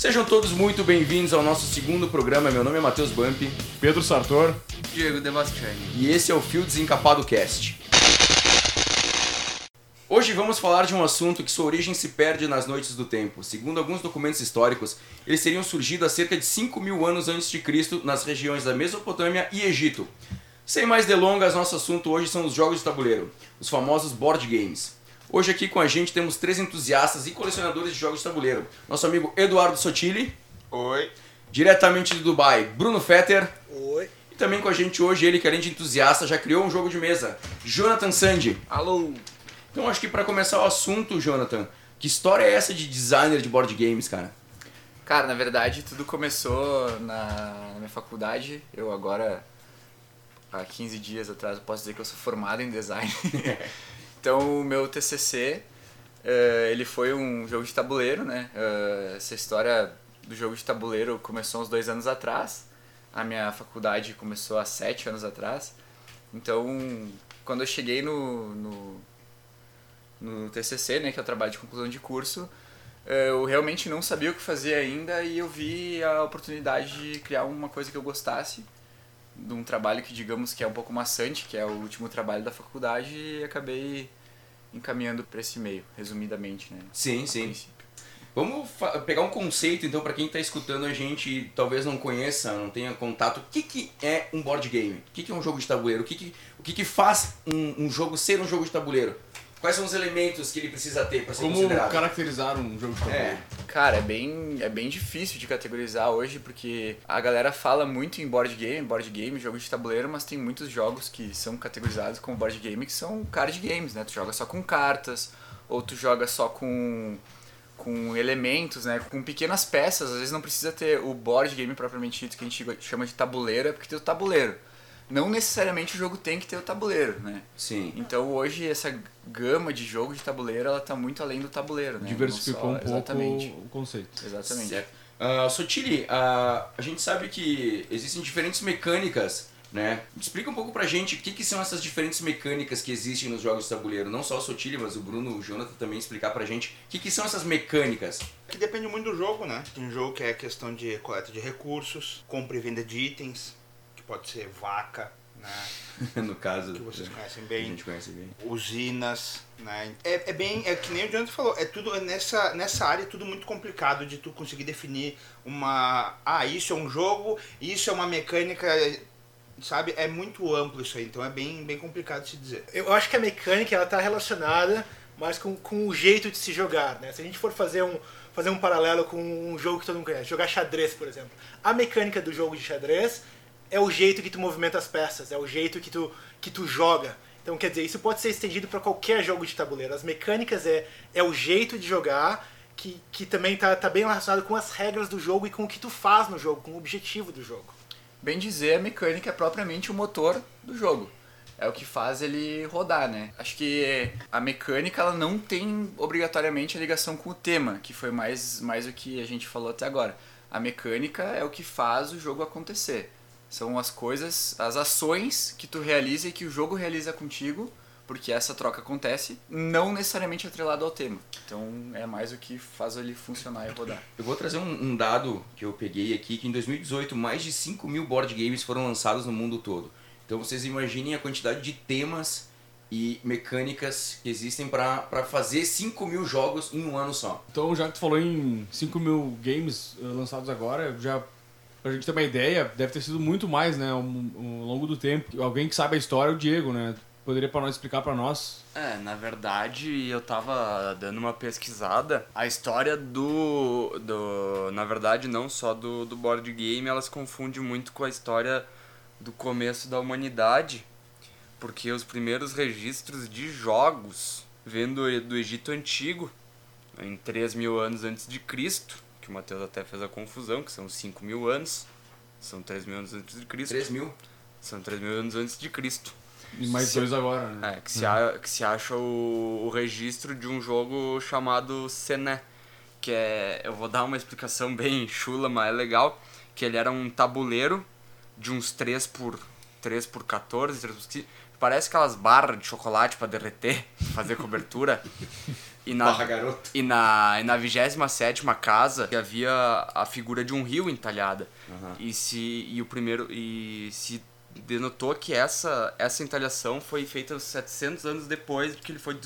Sejam todos muito bem-vindos ao nosso segundo programa. Meu nome é Matheus Bump Pedro Sartor. Diego Devastiani. e esse é o Fio Desencapado Cast. Hoje vamos falar de um assunto que sua origem se perde nas noites do tempo. Segundo alguns documentos históricos, eles teriam surgido há cerca de 5 mil anos antes de Cristo nas regiões da Mesopotâmia e Egito. Sem mais delongas, nosso assunto hoje são os jogos de tabuleiro, os famosos board games. Hoje aqui com a gente temos três entusiastas e colecionadores de jogos de tabuleiro. Nosso amigo Eduardo Sotili, Oi. diretamente de Dubai, Bruno Fetter, Oi. e também com a gente hoje ele que além de entusiasta já criou um jogo de mesa, Jonathan Sandy. Alô. Então acho que pra começar o assunto, Jonathan, que história é essa de designer de board games, cara? Cara, na verdade tudo começou na, na minha faculdade. Eu agora, há 15 dias atrás, eu posso dizer que eu sou formado em design. então o meu TCC, eh, ele foi um jogo de tabuleiro, né? Eh, essa história do jogo de tabuleiro começou uns dois anos atrás. A minha faculdade começou há sete anos atrás. Então, quando eu cheguei no, no, no TCC, né, que é o trabalho de conclusão de curso, eh, eu realmente não sabia o que fazer ainda e eu vi a oportunidade de criar uma coisa que eu gostasse, de um trabalho que digamos que é um pouco maçante, que é o último trabalho da faculdade e acabei encaminhando para esse meio, resumidamente, né? Sim, sim. princípio. Vamos pegar um conceito então pra quem tá escutando a gente e talvez não conheça, não tenha contato. O que, que é um board game? O que, que é um jogo de tabuleiro? O que, que, o que, que faz um, um jogo ser um jogo de tabuleiro? Quais são os elementos que ele precisa ter pra ser Como considerado? caracterizar um jogo de tabuleiro? É, Cara, é bem, é bem difícil de categorizar hoje, porque a galera fala muito em board game, board game, jogo de tabuleiro, mas tem muitos jogos que são categorizados como board game que são card games, né? Tu joga só com cartas, ou tu joga só com, com elementos, né? Com pequenas peças, às vezes não precisa ter o board game propriamente dito, que a gente chama de tabuleiro, é porque tem o tabuleiro. Não necessariamente o jogo tem que ter o tabuleiro, né? sim. Então hoje essa gama de jogo de tabuleiro, ela tá muito além do tabuleiro, né? Diversificou Não um só- pouco Exatamente. o conceito. Exatamente. Certo. Ah, Sotili, ah, a gente sabe que existem diferentes mecânicas, né? Explica um pouco pra gente o que, que são essas diferentes mecânicas que existem nos jogos de tabuleiro. Não só o Sotili, mas o Bruno, o Jonathan também explicar pra gente o que, que são essas mecânicas. Que depende muito do jogo, né? Tem um jogo que é questão de coleta de recursos, compra e venda de itens, pode ser vaca, né? no caso, Que vocês conhecem a bem. gente conhece bem. Usinas, né? É, é bem, é que nem o Jonathan falou, é tudo é nessa, nessa área é tudo muito complicado de tu conseguir definir uma. Ah, isso é um jogo, isso é uma mecânica, sabe? É muito amplo isso aí, então é bem, bem complicado de se dizer. Eu acho que a mecânica ela está relacionada mais com, com o jeito de se jogar, né? Se a gente for fazer um, fazer um paralelo com um jogo que todo mundo conhece, jogar xadrez, por exemplo. A mecânica do jogo de xadrez é o jeito que tu movimenta as peças, é o jeito que tu, que tu joga. Então, quer dizer, isso pode ser estendido para qualquer jogo de tabuleiro. As mecânicas é, é o jeito de jogar que, que também está tá bem relacionado com as regras do jogo e com o que tu faz no jogo, com o objetivo do jogo. Bem dizer, a mecânica é propriamente o motor do jogo. É o que faz ele rodar, né? Acho que a mecânica ela não tem obrigatoriamente a ligação com o tema, que foi mais, mais o que a gente falou até agora. A mecânica é o que faz o jogo acontecer. São as coisas, as ações que tu realiza e que o jogo realiza contigo, porque essa troca acontece, não necessariamente atrelado ao tema. Então é mais o que faz ele funcionar e rodar. Eu vou trazer um, um dado que eu peguei aqui, que em 2018 mais de 5 mil board games foram lançados no mundo todo. Então vocês imaginem a quantidade de temas e mecânicas que existem para fazer 5 mil jogos em um ano só. Então, já que tu falou em 5 mil games eh, lançados agora, já pra gente ter uma ideia, deve ter sido muito mais, né, ao, ao longo do tempo. Alguém que sabe a história é o Diego, né? Poderia para nós explicar para nós? É, na verdade, eu tava dando uma pesquisada. A história do. do na verdade, não só do, do board game, ela se confunde muito com a história do começo da humanidade. Porque os primeiros registros de jogos vêm do, do Egito Antigo, em 3 mil anos antes de Cristo, que o Mateus até fez a confusão, que são 5 mil anos. São 3 mil anos antes de Cristo. 3 mil? São 3 mil anos antes de Cristo. E mais Se- dois agora, né? É, que se, a- que se acha o, o registro de um jogo chamado Sené. Que é. Eu vou dar uma explicação bem chula, mas é legal. Que ele era um tabuleiro de uns 3 por 3 por 14, 3 por 15. Parece aquelas barras de chocolate pra derreter, fazer cobertura. E na, Barra garoto. e na, e na 27 casa havia a figura de um rio entalhada. Aham. E se e o primeiro e se denotou que essa essa entalhação foi feita 700 anos depois de que ele foi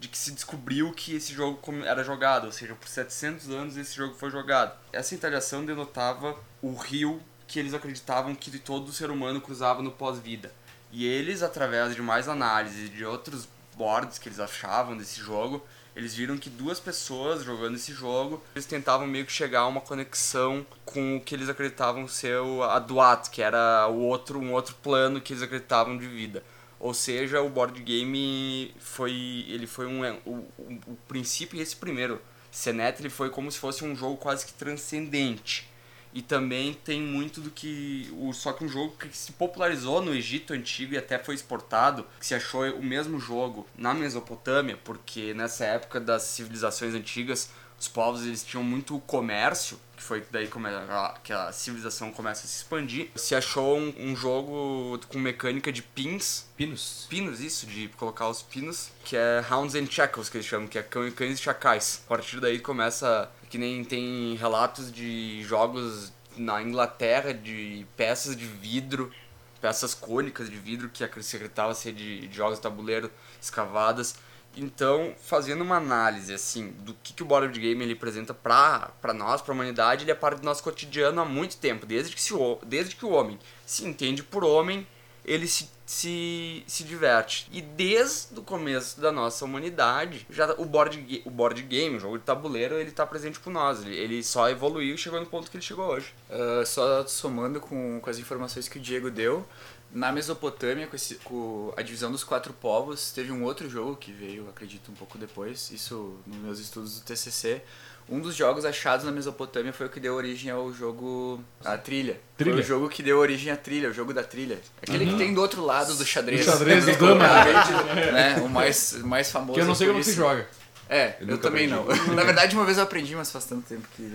de que se descobriu que esse jogo era jogado, ou seja, por 700 anos esse jogo foi jogado. Essa entalhação denotava o rio que eles acreditavam que todo ser humano cruzava no pós-vida. E eles, através de mais análise de outros boards que eles achavam desse jogo, eles viram que duas pessoas jogando esse jogo, eles tentavam meio que chegar a uma conexão com o que eles acreditavam ser o Aduat, que era o outro, um outro plano que eles acreditavam de vida. Ou seja, o board game foi ele foi um o, o, o princípio esse primeiro Senet ele foi como se fosse um jogo quase que transcendente. E também tem muito do que. O, só que um jogo que se popularizou no Egito Antigo e até foi exportado, que se achou o mesmo jogo na Mesopotâmia, porque nessa época das civilizações antigas, os povos eles tinham muito comércio, que foi daí come- a- que a civilização começa a se expandir. Se achou um, um jogo com mecânica de pins, Pinos. pinos, isso, de colocar os pinos, que é Hounds and Shackles, que eles chamam, que é cão- cães e chacais. A partir daí começa, que nem tem relatos de jogos na Inglaterra, de peças de vidro, peças cônicas de vidro que acreditava ser de, de jogos de tabuleiro escavadas. Então, fazendo uma análise assim do que, que o board game ele apresenta pra, pra nós, pra humanidade, ele é parte do nosso cotidiano há muito tempo, desde que, se, desde que o homem se entende por homem, ele se, se, se diverte. E desde o começo da nossa humanidade, já o board, o board game, o jogo de tabuleiro, ele tá presente com nós. Ele, ele só evoluiu e chegou no ponto que ele chegou hoje. Ah, só somando com, com as informações que o Diego deu, na Mesopotâmia, com, esse- com a divisão dos quatro povos, teve um outro jogo que veio, acredito, um pouco depois, isso nos meus estudos do TCC. Um dos jogos achados na Mesopotâmia foi o que deu origem ao jogo A Trilha. Trilha. Foi o jogo que deu origem à trilha, o jogo da trilha. Aquele que tem do outro lado do xadrez. Do xadrez do dama. né? O mais, mais famoso. Que eu não sei como se joga. É, Eu eu, também aprendi. não. Na verdade, uma vez eu aprendi, mas faz tanto tempo que.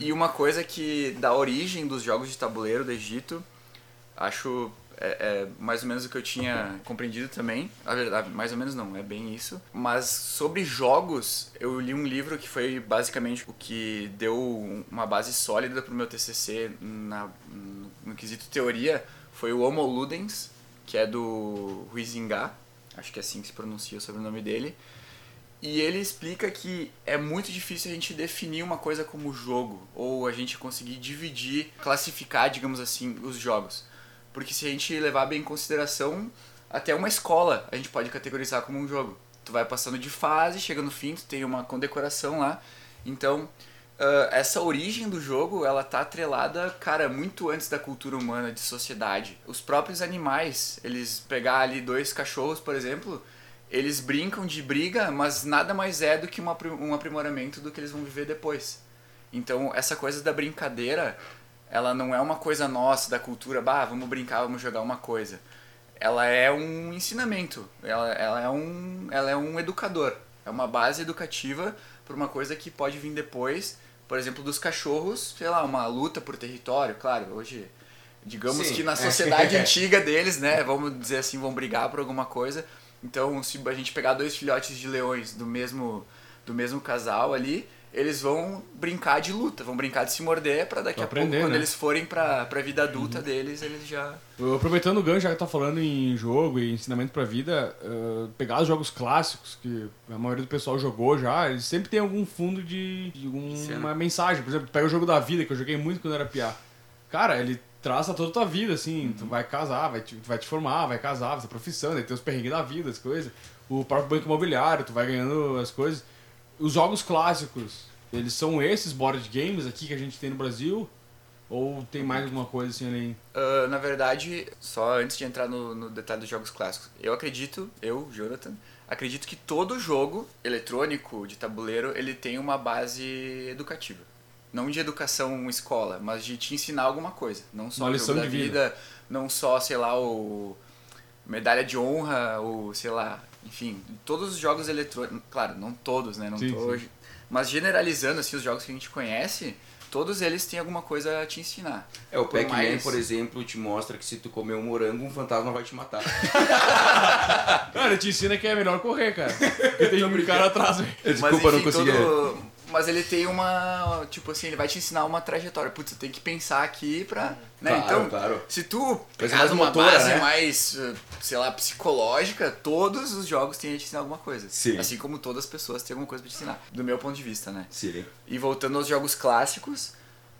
e uma coisa que dá origem dos jogos de tabuleiro do Egito, acho é, é mais ou menos o que eu tinha compreendido também. A verdade, mais ou menos não, é bem isso. Mas sobre jogos, eu li um livro que foi basicamente o que deu uma base sólida pro meu TCC na, no, no quesito teoria. Foi o Homo Ludens, que é do Huizinga. Acho que é assim que se pronuncia o sobrenome dele. E ele explica que é muito difícil a gente definir uma coisa como jogo, ou a gente conseguir dividir, classificar, digamos assim, os jogos. Porque se a gente levar bem em consideração, até uma escola a gente pode categorizar como um jogo. Tu vai passando de fase, chega no fim, tu tem uma condecoração lá. Então, ah, essa origem do jogo, ela tá atrelada, cara, muito antes da cultura humana de sociedade. Os próprios animais, eles pegar ali dois cachorros, por exemplo, eles brincam de briga, mas nada mais é do que um aprimoramento do que eles vão viver depois. Então, essa coisa da brincadeira, ela não é uma coisa nossa, da cultura, bah, vamos brincar, vamos jogar uma coisa. Ela é um ensinamento, ela, ela, é, um, ela é um educador. É uma base educativa para uma coisa que pode vir depois, por exemplo, dos cachorros, sei lá, uma luta por território, claro, hoje, digamos Sim. que na sociedade antiga deles, né, vamos dizer assim, vão brigar por alguma coisa. Então, se a gente pegar dois filhotes de leões do mesmo, do mesmo casal ali, eles vão brincar de luta, vão brincar de se morder para daqui Pra a aprender, pouco, quando né? eles forem pra, pra vida adulta deles, eles já... Aproveitando o gancho, já que tá falando em jogo e ensinamento pra vida, eh, pegar os jogos clássicos que a maioria do pessoal jogou já, eles sempre tem algum fundo de, de Cena. uma mensagem. Por exemplo, pega o jogo da vida, que eu joguei muito quando era piá. Cara, ele traça toda a tua vida, assim, tu vai casar, vai te, vai te formar, vai casar, vai ter profissão, daí tem os perrengues da vida, as coisas. O próprio banco imobiliário, tu vai ganhando as coisas. Os jogos clássicos, eles são esses board games aqui que a gente tem no Brasil? Ou tem mais alguma coisa assim além? Ah, na verdade, só antes de entrar no, no detalhe dos jogos clássicos, eu acredito, eu, Jonathan, acredito que todo jogo eletrônico de tabuleiro ele tem uma base educativa. Não de educação escola, mas de te ensinar alguma coisa. Não só Uma lição da de vida. vida, não só, sei lá, o medalha de honra, ou sei lá, enfim, todos os jogos eletrônicos, claro, não todos, né? Não Sim, tô sim. hoje. Mas generalizando assim os jogos que a gente conhece, todos eles têm alguma coisa a te ensinar. É, o Pac-Man, mais- por exemplo, te mostra que se tu comer um morango, um fantasma vai te matar. Cara, ele te ensina que é melhor correr, cara. Porque tem um cara atrás, velho. Desculpa, mas, eu não enfim, consegui. todo- Mas ele tem uma. Tipo assim, ele vai te ensinar uma trajetória. Putz, você tem que pensar aqui pra. Né? Claro, então, claro. se tu Coisa mais uma motora, base né? mais, sei lá, psicológica, todos os jogos têm a te ensinar alguma coisa. Sim. Assim como todas as pessoas têm alguma coisa pra te ensinar. Do meu ponto de vista, né? Sim. E voltando aos jogos clássicos,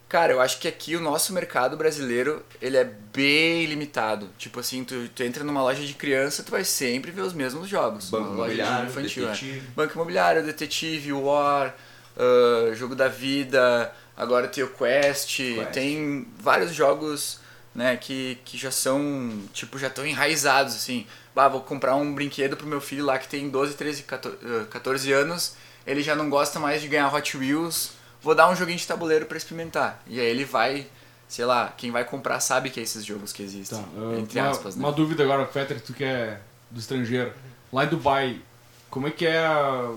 cara, eu acho que aqui o nosso mercado brasileiro, ele é bem limitado. Tipo assim, tu, tu entra numa loja de criança, tu vai sempre ver os mesmos jogos. Banco imobiliário, infantil, é. detetive. Banco Imobiliário, Detetive, War, ah, Jogo da Vida, agora tem o Quest, Quest. tem vários jogos, né, que, que já são, tipo, já estão enraizados, assim. Bah, vou comprar um brinquedo pro meu filho lá que tem 12, 13, 14, ah, 14 anos, ele já não gosta mais de ganhar Hot Wheels, vou dar um joguinho de tabuleiro pra experimentar. E aí ele vai, sei lá, quem vai comprar sabe que é esses jogos que existem, Tá, uh, entre uma, aspas, né? uma dúvida agora, Peter, tu que é do estrangeiro. Lá em Dubai, como é que é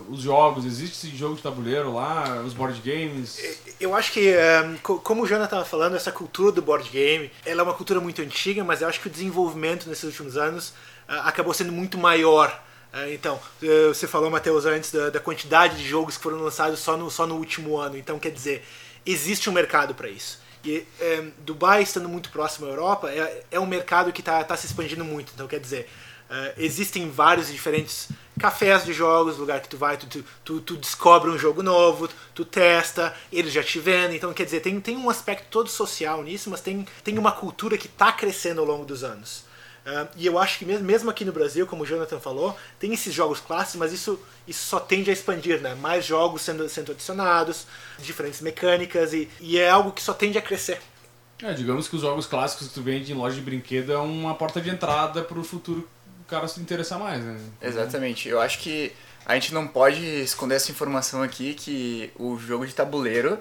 os jogos? Existe esse jogo de tabuleiro lá? Os board games? Eu acho que, eh, co- como o Jonathan estava falando, essa cultura do board game, ela é uma cultura muito antiga, mas eu acho que o desenvolvimento nesses últimos anos ah, acabou sendo muito maior. Ah, então, eh, você falou, Matheus, antes da, da quantidade de jogos que foram lançados só no, só no último ano. Então, quer dizer, existe um mercado para isso. E eh, Dubai, estando muito próximo à Europa, é, é um mercado que está tá se expandindo muito. Então, quer dizer, eh, existem vários diferentes cafés de jogos, lugar que tu vai, tu, tu, tu, descobre um jogo novo, tu testa, eles já te vendem. Então, quer dizer, tem, tem um aspecto todo social nisso, mas tem, tem uma cultura que está crescendo ao longo dos anos. Ah, e eu acho que mesmo, mesmo aqui no Brasil, como o Jonathan falou, tem esses jogos clássicos, mas isso, isso só tende a expandir, né? Mais jogos sendo, sendo adicionados, diferentes mecânicas, e, e é algo que só tende a crescer. É, digamos que os jogos clássicos que tu vende em loja de brinquedo é uma porta de entrada futuro o cara se interessar mais, né? Exatamente. Eu acho que a gente não pode esconder essa informação aqui que o jogo de tabuleiro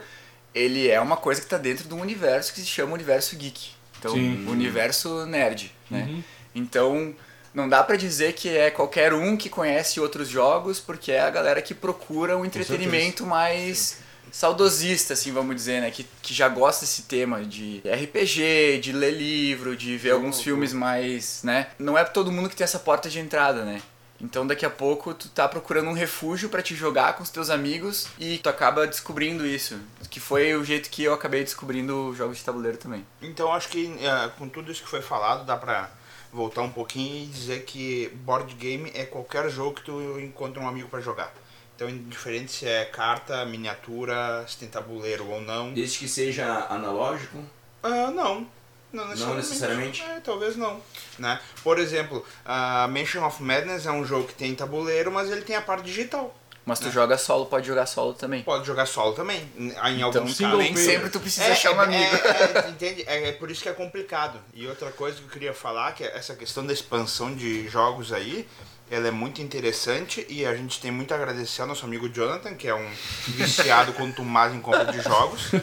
ele é uma coisa que está dentro de um universo que se chama universo geek. Então, Sim. universo nerd, né? Uhum. Então, não dá pra dizer que é qualquer um que conhece outros jogos, porque é a galera que procura um entretenimento mais saudosista, assim, vamos dizer, né? Que, que já gosta desse tema de RPG, de ler livro, de ver alguns filmes mais, né? Não é todo mundo que tem essa porta de entrada, né? Então daqui a pouco tu tá procurando um refúgio pra te jogar com os teus amigos e tu acaba descobrindo isso, que foi o jeito que eu acabei descobrindo jogos de tabuleiro também. Então acho que eh, com tudo isso que foi falado, dá pra voltar um pouquinho e dizer que board game é qualquer jogo que tu encontra um amigo pra jogar. Então, indiferente se é carta, miniatura, se tem tabuleiro ou não. Desde que seja analógico. Ah, não. Não necessariamente. necessariamente? É, talvez não. Né? Por exemplo, a Mansion of Madness é um jogo que tem tabuleiro, mas ele tem a parte digital. Mas tu Né? joga solo, pode jogar solo também. Pode jogar solo também. Em Então, alguns casos. nem sempre tu precisa achar um é, amigo. É, é, entende? É, é por isso que é complicado. E outra coisa que eu queria falar, que é essa questão da expansão de jogos aí, ela é muito interessante e a gente tem muito a agradecer ao nosso amigo Jonathan, que é um viciado contumaz em compra de jogos.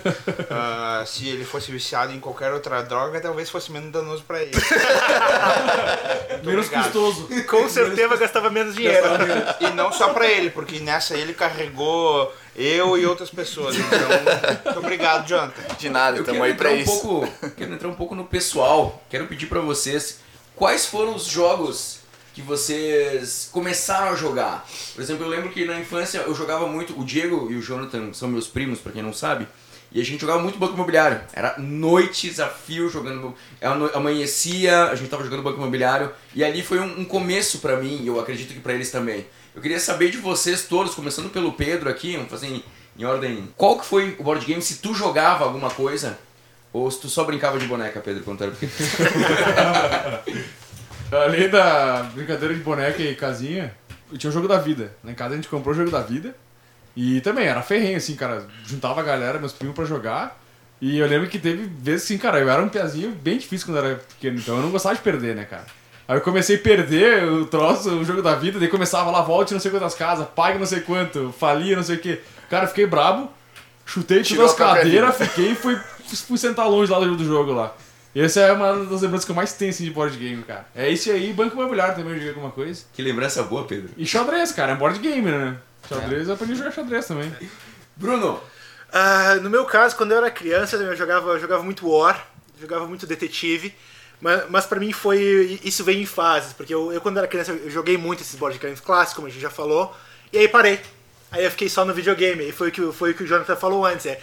Ah, se ele fosse viciado em qualquer outra droga, talvez fosse menos danoso pra ele. Menos custoso. Com certeza gastava menos dinheiro. E não só pra ele, porque nessa ele carregou eu e outras pessoas. Então, muito obrigado, Jonathan. De nada, quero aí pra um isso. pouco, quero entrar um pouco no pessoal. Quero pedir pra vocês quais foram os jogos que vocês começaram a jogar. Por exemplo, eu lembro que na infância eu jogava muito. O Diego e o Jonathan são meus primos, pra quem não sabe. E a gente jogava muito Banco Imobiliário. Era noites a fio jogando. ano- Amanhecia, a gente tava jogando Banco Imobiliário. E ali foi um, um começo pra mim, e eu acredito que pra eles também. Eu queria saber de vocês todos, começando pelo Pedro aqui, vamos fazer em, em ordem. Qual que foi o board game? Se tu jogava alguma coisa? Ou se tu só brincava de boneca, Pedro, era pequeno? Além da brincadeira de boneca e casinha, tinha o jogo da vida. Lá em casa a gente comprou o jogo da vida. E também era ferrenho, assim, cara. Juntava a galera, meus primos pra jogar. E eu lembro que teve vezes assim, cara, eu era um piazinho bem difícil quando eu era pequeno, então eu não gostava de perder, né, cara? Aí eu comecei a perder o troço, o jogo da vida, daí começava lá, volte não sei quantas casas, pague não sei quanto, falia não sei o que. Cara, fiquei brabo, chutei Tirou as cadeiras, fiquei e fui, fui sentar longe lá do jogo lá. Essa é uma das lembranças que eu mais tenho assim, de board game, cara. É esse aí, Banco Imobiliário também eu joguei alguma coisa. Que lembrança boa, Pedro. E xadrez, cara, é board game, né? Xadrez, eu aprendi a jogar xadrez também. Bruno, Ah, no meu caso, quando eu era criança, eu jogava, eu jogava muito War, jogava muito Detetive, mas, mas para mim foi. Isso veio em fases, porque eu, eu, quando era criança eu joguei muito esses board games clássicos, como a gente já falou, e aí parei. Aí eu fiquei só no videogame, e foi o que, foi o, que o Jonathan falou antes. É, é, é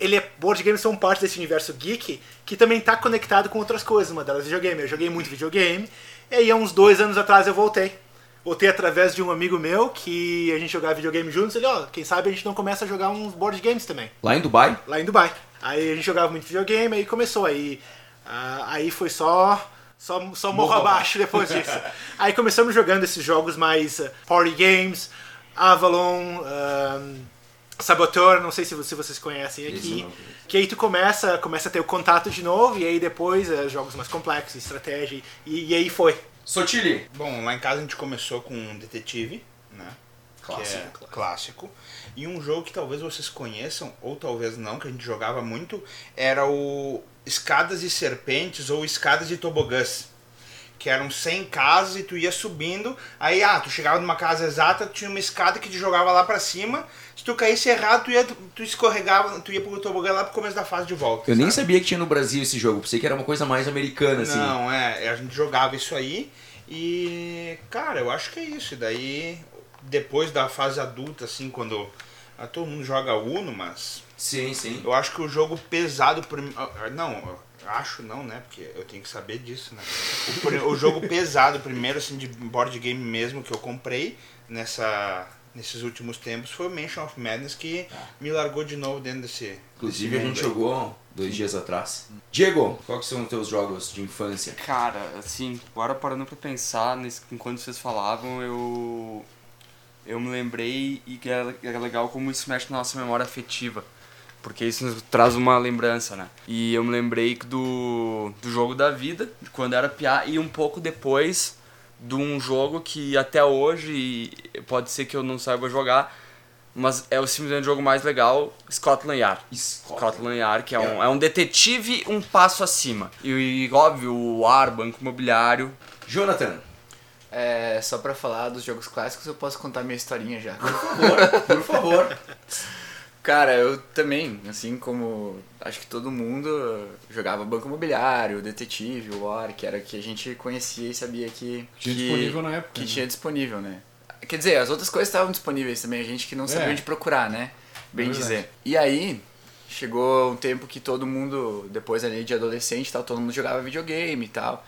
ele é, board games são parte desse universo geek que também está conectado com outras coisas, uma delas é videogame. Eu joguei muito videogame, e aí há uns dois anos atrás eu voltei voltei através de um amigo meu que a gente jogava videogame juntos. Ele, ó, oh, quem sabe a gente não começa a jogar uns board games também. Lá em Dubai? Lá em Dubai. Aí a gente jogava muito videogame, aí começou. Aí, uh, aí foi só. Só, só morro abaixo depois disso. aí começamos jogando esses jogos mais uh, party games, Avalon, Saboteur, não sei se, se vocês conhecem aqui. Que aí tu começa, começa a ter o contato de novo, e aí depois uh, jogos mais complexos, estratégia, e, e aí foi. Sotili. Bom, lá em casa a gente começou com um detetive, né? Clássico. É clássico. E um jogo que talvez vocês conheçam, ou talvez não, que a gente jogava muito, era o Escadas e Serpentes ou Escadas e Tobogãs. Que eram 100 casas e tu ia subindo, aí ah, tu chegava numa casa exata, tinha uma escada que te jogava lá pra cima, se tu caísse errado, tu, ia, tu escorregava, tu ia pro tobogã lá pro começo da fase de volta. Eu sabe? nem sabia que tinha no Brasil esse jogo, pensei que era uma coisa mais americana, assim. Não, é, a gente jogava isso aí e, cara, eu acho que é isso. E daí, depois da fase adulta, assim, quando ah, todo mundo joga Uno, mas. Sim, sim. Eu acho que o jogo pesado. Ah, não, acho não, né? Porque eu tenho que saber disso, né? O, o jogo pesado, primeiro, assim, de board game mesmo que eu comprei nessa nesses últimos tempos foi o Mansion of Madness que me largou de novo dentro desse. Inclusive desse a gente aí. jogou dois dias atrás. Diego, quais são os teus jogos de infância? Cara, assim, agora parando pra pensar, nesse, enquanto vocês falavam, eu. Eu me lembrei e que é legal como isso mexe na nossa memória afetiva. Porque isso nos traz uma lembrança, né? E eu me lembrei do, do jogo da vida, de quando era piá, e um pouco depois de um jogo que até hoje pode ser que eu não saiba jogar, mas é o simplesmente jogo mais legal, Scotland Yard. Scotland Yard, que é um, é um detetive um passo acima. E, e óbvio, o ar, Banco Imobiliário. Jonathan. É, só pra falar dos jogos clássicos, eu posso contar minha historinha já. Por favor, por favor. Cara, eu também, assim como acho que todo mundo jogava Banco Imobiliário, Detetive, War, que era que a gente conhecia e sabia que. Tinha que, disponível na época. Que né? tinha disponível, né? Quer dizer, as outras coisas estavam disponíveis também, a gente que não sabia é. onde procurar, né? Bem é dizer. E aí, chegou um tempo que todo mundo, depois ali de adolescente tal, todo mundo jogava videogame e tal.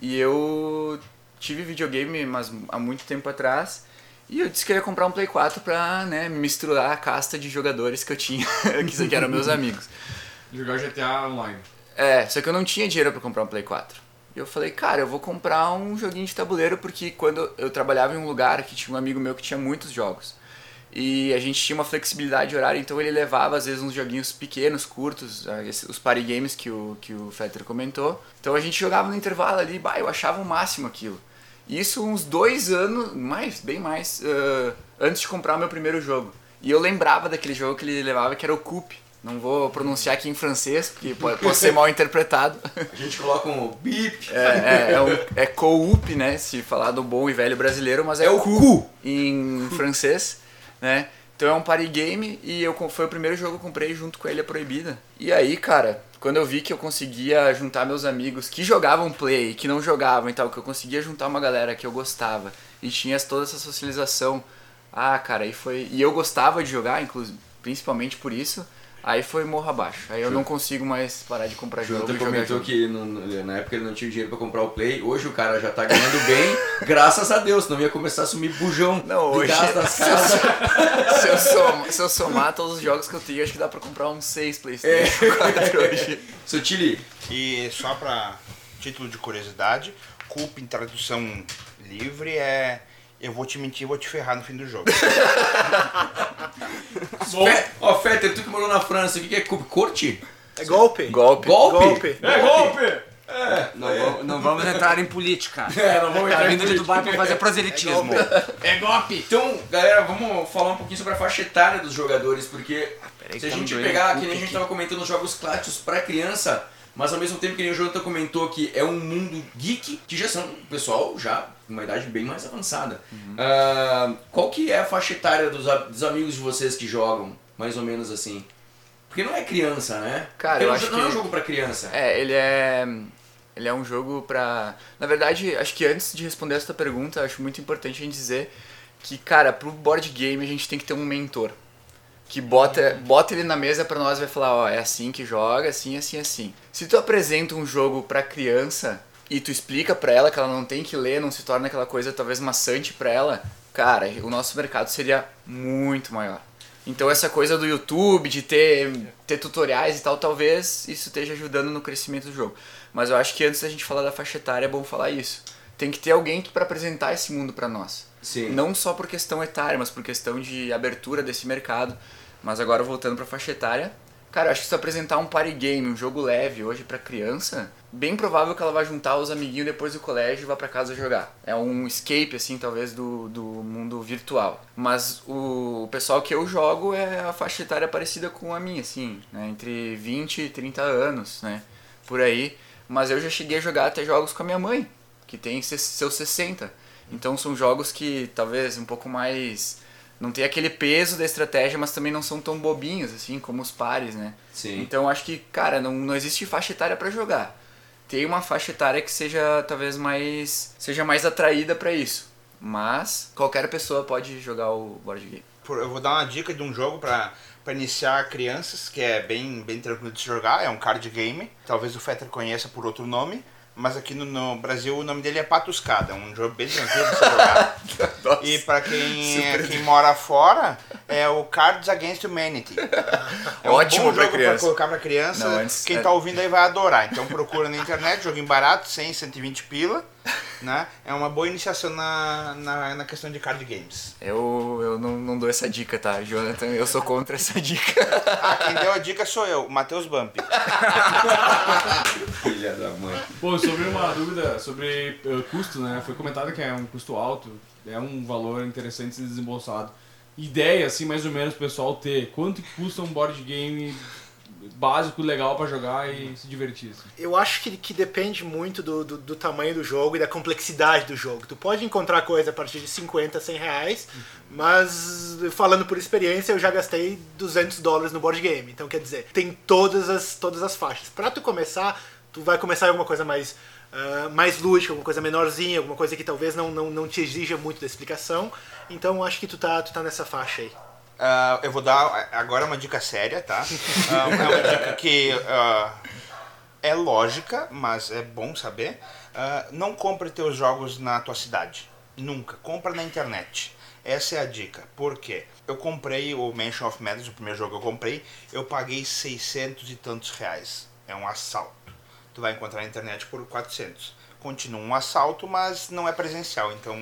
E eu tive videogame, mas há muito tempo atrás. E eu disse que eu ia comprar um Play 4 pra né, misturar a casta de jogadores que eu tinha, que eram meus amigos. Jogar GTA Online. É, só que eu não tinha dinheiro para comprar um Play 4. E eu falei, cara, eu vou comprar um joguinho de tabuleiro porque quando eu trabalhava em um lugar que tinha um amigo meu que tinha muitos jogos. E a gente tinha uma flexibilidade horária, então ele levava às vezes uns joguinhos pequenos, curtos, ah, os party games que o, que o Fetter comentou. Então a gente jogava no intervalo ali, bah, eu achava o máximo aquilo. Isso uns dois anos, mais, bem mais, uh, antes de comprar o meu primeiro jogo. E eu lembrava daquele jogo que ele levava, que era o Coop. Não vou pronunciar aqui em francês, porque pode, pode ser mal interpretado. A gente coloca um bip. É, é, é, um, é né? Se falar do bom e velho brasileiro, mas é, é o cu em francês, né? Então é um party game e eu, foi o primeiro jogo que eu comprei junto com ele a Proibida. E aí, cara, quando eu vi que eu conseguia juntar meus amigos que jogavam play, que não jogavam e tal, que eu conseguia juntar uma galera que eu gostava e tinha toda essa socialização. Ah, cara, aí foi. E eu gostava de jogar, inclusive, principalmente por isso. Aí foi morro abaixo. Aí eu não consigo mais parar de comprar jogo. Jonathan comentou que no, na época ele não tinha dinheiro para comprar o Play. Hoje o cara já tá ganhando bem, graças a Deus. Não ia começar a sumir bujão não, hoje, gás das casas. Se eu, somar, se eu somar todos os jogos que eu tenho, acho que dá para comprar uns 6 Playstation é. 4 hoje. Sutili. E só para título de curiosidade, Culpa em tradução livre é eu vou te mentir e vou te ferrar no fim do jogo. Ó, oh, Fetter, tu que morou na França, o que é corte? É golpe. Golpe. Golpe? golpe. É golpe! É, não, é. Vamos, não, vamos entrar em política. É, não vamos entrar tá em política. de Dubai pra fazer proselitismo. É, é golpe. Então, galera, vamos falar um pouquinho sobre a faixa etária dos jogadores, porque ah, se a tá gente pegar, que nem a gente tava comentando, os jogos clássicos pra criança, mas ao mesmo tempo que nem o Jonathan comentou que é um mundo geek, que já são o pessoal já uma idade bem mais avançada. Uhum. Uh, qual que é a faixa etária dos, dos amigos de vocês que jogam? Mais ou menos assim. Porque não é criança, né? Cara, Porque eu não, não é um jogo pra criança. É, ele é. Ele é um jogo pra. Na verdade, acho que antes de responder essa pergunta, acho muito importante a gente dizer que, cara, pro board game a gente tem que ter um mentor. Que bota, bota ele na mesa pra nós e vai falar, ó, é assim que joga, assim, assim, assim. Se tu apresenta um jogo pra criança e tu explica pra ela que ela não tem que ler, não se torna aquela coisa talvez maçante pra ela, cara, o nosso mercado seria muito maior. Então essa coisa do YouTube, de ter, ter tutoriais e tal, talvez isso esteja ajudando no crescimento do jogo. Mas eu acho que antes da gente falar da faixa etária é bom falar isso. Tem que ter alguém para apresentar esse mundo para nós. Sim. Não só por questão etária, mas por questão de abertura desse mercado. Mas agora voltando pra faixa etária, cara, eu acho que se apresentar um party game, um jogo leve hoje pra criança, bem provável que ela vai juntar os amiguinhos depois do colégio e vá pra casa jogar. É um escape, assim, talvez, do, do mundo virtual. Mas o pessoal que eu jogo é a faixa etária parecida com a minha, assim, né? Entre 20 e 30 anos, né? Por aí. Mas eu já cheguei a jogar até jogos com a minha mãe, que tem se- seus 60. Então são jogos que talvez um pouco mais. Não tem aquele peso da estratégia, mas também não são tão bobinhos, assim, como os pares, né? Sim. Então acho que, cara, não, não existe faixa etária pra jogar. Tem uma faixa etária que seja talvez mais. seja mais atraída pra isso. Mas qualquer pessoa pode jogar o board game. Por- Eu vou dar uma dica de um jogo pra, pra iniciar crianças, que é bem, bem tranquilo de se jogar. É um card game. Talvez o Fetter conheça por outro nome. Mas aqui no, no Brasil o nome dele é Patuscada. É um jogo bem tranquilo jogar. E pra quem, quem mora fora, é o Cards Against Humanity. É um Ótimo jogo criança. colocar pra criança. Não, antes- quem é- tá ouvindo aí vai adorar. Então procura na internet, joguinho barato, 100, 120 pila. Né? É uma boa iniciação na, na, na questão de card games. Eu, eu não, não dou essa dica, tá, Jonathan? Eu sou contra essa dica. Ah, quem deu a dica sou eu, o Matheus Bump. Filha da mãe. Pô, sobre uma dúvida sobre eh, custo, né? Foi comentado que é um custo alto, é um valor interessante ser desembolsado. Ideia, assim, mais ou menos, o pessoal ter. Quanto custa um board game básico, legal pra jogar e se divertir? assim? Eu acho que, que depende muito do, do, do tamanho do jogo e da complexidade do jogo. Tu pode encontrar coisa a partir de 50, 100 reais, mas falando por experiência, eu já gastei 200 dólares no board game. Então, quer dizer, tem todas as, todas as faixas. Pra tu começar, tu vai começar em alguma coisa mais, ah, mais lúdica, alguma coisa menorzinha, alguma coisa que talvez não, não, não te exija muito da explicação. Então, acho que tu tá, tu tá nessa faixa aí. Ah, eu vou dar agora uma dica séria, tá? Ah, é uma dica que ah, é lógica, mas é bom saber. Não compre teus jogos na tua cidade. Nunca. Compra na internet. Essa é a dica. Por quê? Eu comprei o Mansion of Madness, o primeiro jogo que eu comprei, eu paguei 600 e tantos reais. É um assalto. Tu vai encontrar na internet por 400. Continua um assalto, mas não é presencial, então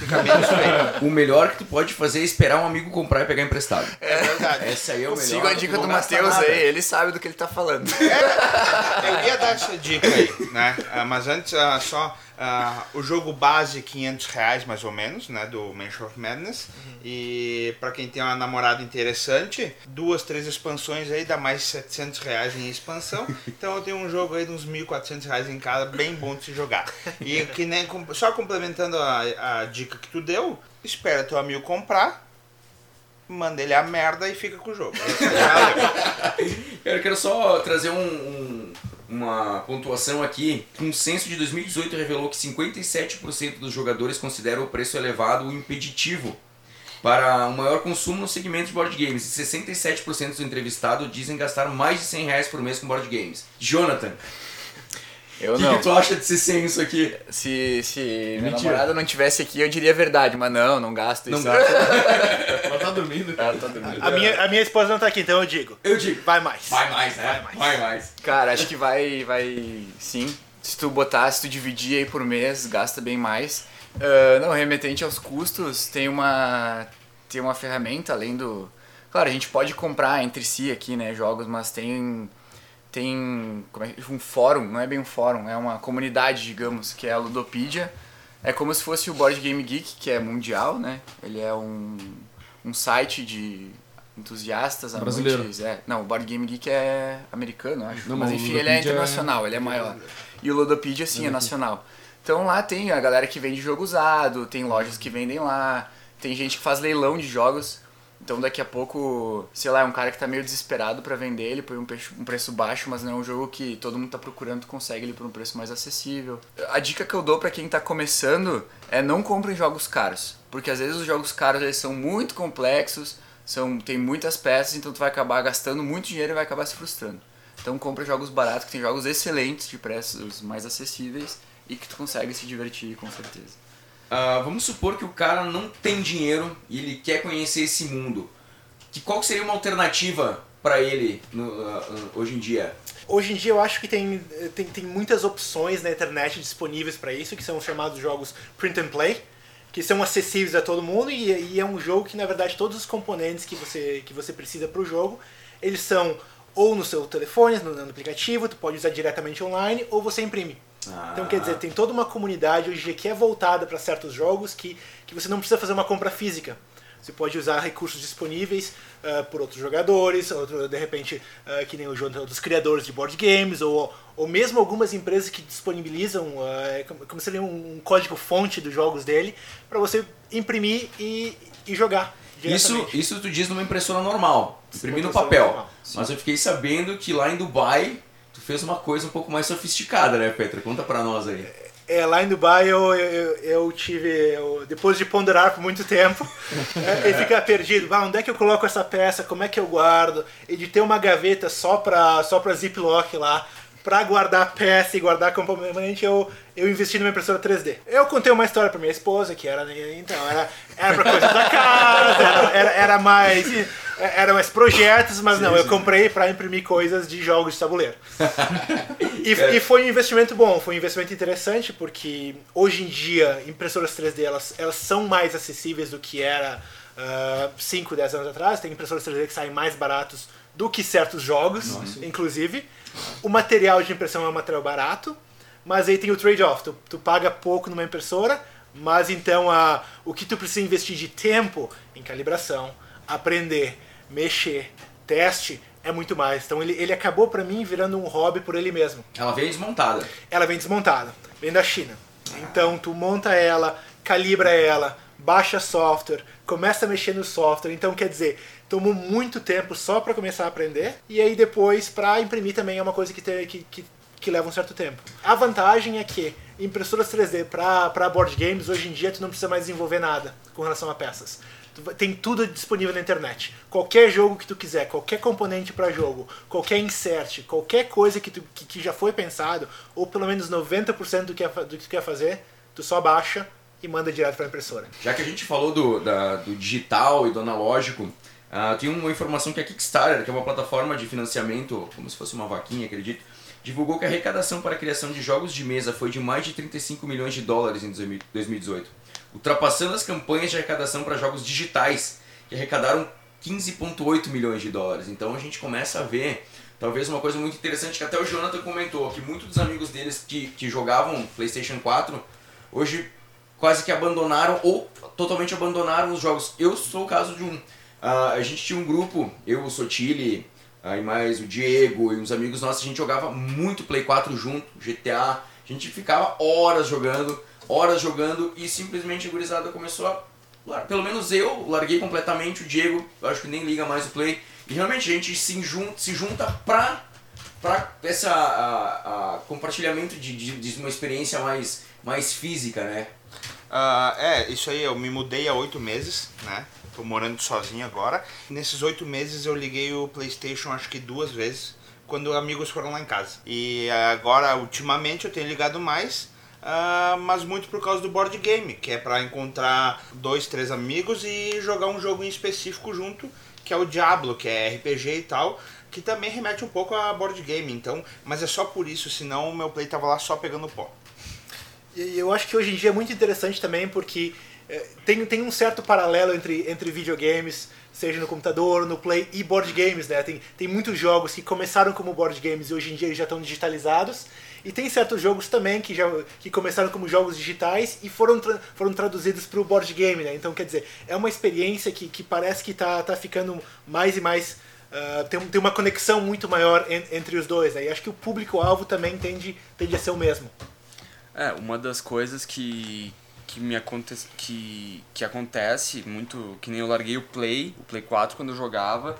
fica menos bem. O melhor que tu pode fazer é esperar um amigo comprar e pegar emprestado. É verdade. Essa aí é o melhor. Siga a dica do Matheus aí, ele sabe do que ele tá falando. Eu ia dar essa dica aí, né? Ah, mas antes, ah, só ah, o jogo base 500 reais mais ou menos, né? Do Mansion of Madness. E pra quem tem uma namorada interessante, duas, três expansões aí dá mais 700 reais em expansão. Então eu tenho um jogo aí de uns 1.400 reais em cada, bem bom de se jogar. E que nem só complementando a, a dica que tu deu, espera teu amigo comprar. Manda ele a merda e fica com o jogo. Cara, eu quero só trazer um- um- uma pontuação aqui. Um censo de 2018 revelou que 57% dos jogadores consideram o preço elevado ou impeditivo para um maior consumo no segmento de board games. E 67% dos entrevistados dizem gastar mais de 100 reais por mês com board games. Jonathan, Eu o que, não. que tu acha desse censo aqui? Se, se minha Mentira. namorada não tivesse aqui, eu diria a verdade, mas não, não gasto Não isso. gasta? Ela tá dormindo. Ela tá dormindo. A minha, a minha esposa não tá aqui, então eu digo. Eu digo, Vai mais. vai mais, né? Vai mais. Cara, acho que vai, vai, sim. Se tu botar, se tu dividir aí por mês, gasta bem mais. Ah, não, remetente aos custos, tem uma, tem uma ferramenta além do... Claro, a gente pode comprar entre si aqui, né, jogos, mas tem, tem é, um fórum, não é bem um fórum, é uma comunidade, digamos, que é a Ludopedia. É como se fosse o Board Game Geek, que é mundial, né? Ele é um, um site de entusiastas, Brasileiro. amantes... É, não, o Board Game Geek é americano, acho. Não, mas enfim, ele é é- internacional, ele é maior. E o Ludopedia, sim, é nacional. Então lá tem a galera que vende jogo usado, tem lojas que vendem lá, tem gente que faz leilão de jogos. Então daqui a pouco, sei lá, é um cara que tá meio desesperado para vender, ele põe um um preço baixo, mas não é um jogo que todo mundo tá procurando, tu consegue ele por um preço mais acessível. A dica que eu dou para quem tá começando é não compre jogos caros, porque às vezes os jogos caros eles são muito complexos, são tem muitas peças, então tu vai acabar gastando muito dinheiro e vai acabar se frustrando. Então compra jogos baratos, que tem jogos excelentes de preços mais acessíveis e que tu consegue se divertir com certeza. Ah, vamos supor que o cara não tem dinheiro e ele quer conhecer esse mundo. Que qual seria uma alternativa para ele no- ah, hoje em dia? Hoje em dia eu acho que tem, tem, tem muitas opções na internet disponíveis para isso, que são os chamados jogos print and play, que são acessíveis a todo mundo e, e é um jogo que na verdade todos os componentes que você, que você precisa para o jogo, eles são ou no seu telefone, no, no aplicativo, tu pode usar diretamente online, ou você imprime. Então quer dizer, tem toda uma comunidade hoje que é voltada para certos jogos que, que você não precisa fazer uma compra física. Você pode usar recursos disponíveis ah, por outros jogadores, outro, de repente, ah, que nem o jogo dos criadores de board games, ou, ou mesmo algumas empresas que disponibilizam é como, seria um, um código-fonte dos jogos dele, para você imprimir e, e jogar. Isso, isso tu diz numa impressora normal, imprimir no papel. normal, Mas eu fiquei sabendo que lá em Dubai fez uma coisa um pouco mais sofisticada, né, Petra? Conta pra nós aí. É, lá em Dubai eu, eu, eu tive, eu- depois de ponderar por muito tempo, é, e ficar perdido, ah, onde é que eu coloco essa peça, como é que eu guardo, e de ter uma gaveta só pra, só pra ziplock lá, pra guardar peça e guardar componente, eu, eu investi numa impressora 3D. Eu contei uma história pra minha esposa, que era, então, era, era pra coisa da casa, era, era, era mais... Era mais projetos, mas não, eu comprei pra imprimir coisas de jogos de tabuleiro. E, e foi um investimento bom, foi um investimento interessante, porque hoje em dia impressoras 3D elas, elas são mais acessíveis do que era 5, 10 anos atrás. Tem impressoras 3D que saem mais baratos do que certos jogos, inclusive. O material de impressão é um material barato, mas aí tem o trade-off. Tu, tu paga pouco numa impressora, mas então a, o que tu precisa investir de tempo em calibração, aprender, mexer, teste, é muito mais. Então ele, ele acabou pra mim virando um hobby por ele mesmo Ela veio desmontada. ela vem desmontada, vem da China. Então tu monta ela, calibra ela, baixa software, começa a mexer no software. Então quer dizer, tomou muito tempo só para começar a aprender e aí depois para imprimir também é uma coisa que, te- que, que, que leva um certo tempo. A vantagem é que impressoras 3D para board games hoje em dia tu não precisa mais desenvolver nada com relação a peças. Tem tudo disponível na internet. Qualquer jogo que tu quiser, qualquer componente para jogo, qualquer insert, qualquer coisa que, tu, que, que já foi pensado, ou pelo menos 90% do que, é do que tu quer fazer, tu só baixa e manda direto para a impressora. Já que a gente falou do, da- do digital e do analógico, ah, tem uma informação que a Kickstarter, que é uma plataforma de financiamento, como se fosse uma vaquinha, acredito, divulgou que a arrecadação para a criação de jogos de mesa foi de mais de 35 milhões de dólares em 2018, ultrapassando as campanhas de arrecadação para jogos digitais, que arrecadaram 15,8 milhões de dólares. Então a gente começa a ver talvez uma coisa muito interessante que até o Jonathan comentou, que muitos dos amigos deles que, que jogavam PlayStation 4 hoje quase que abandonaram ou totalmente abandonaram os jogos. Eu sou o caso de um. ah, a gente tinha um grupo, eu, o Sotile, e mais o Diego e uns amigos nossos, a gente jogava muito Play 4 junto, GTA. A gente ficava horas jogando, horas jogando e simplesmente a gurizada começou a. Pelo menos eu larguei completamente, o Diego, eu acho que nem liga mais o Play. E realmente a gente se junta, se junta pra para essa a, a compartilhamento de, de, de uma experiência mais, mais física, né? Ah, é, isso aí, eu me mudei há oito meses, né? Tô morando sozinho agora. Nesses oito meses eu liguei o Playstation acho que duas vezes, quando amigos foram lá em casa. E agora, ultimamente, eu tenho ligado mais, ah, mas muito por causa do board game, que é pra encontrar dois, três amigos e jogar um jogo em específico junto, que é o Diablo, que é RPG e tal, que também remete um pouco a board game, então, mas é só por isso, senão o meu play tava lá só pegando pó. E eu acho que hoje em dia é muito interessante também porque tem, tem um certo paralelo entre, entre videogames, seja no computador, no play e board games, né? Tem, tem muitos jogos que começaram como board games e hoje em dia já estão digitalizados. E tem certos jogos também que, já, que começaram como jogos digitais e foram, tra- foram traduzidos para o board game, né? Então, quer dizer, é uma experiência que, que parece que tá, tá ficando mais e mais... ah, tem, tem uma conexão muito maior en- entre os dois, né? E acho que o público-alvo também tende, tende a ser o mesmo. É, uma das coisas que, que me acontece que, que acontece muito, que nem eu larguei o Play, o Play 4 quando eu jogava,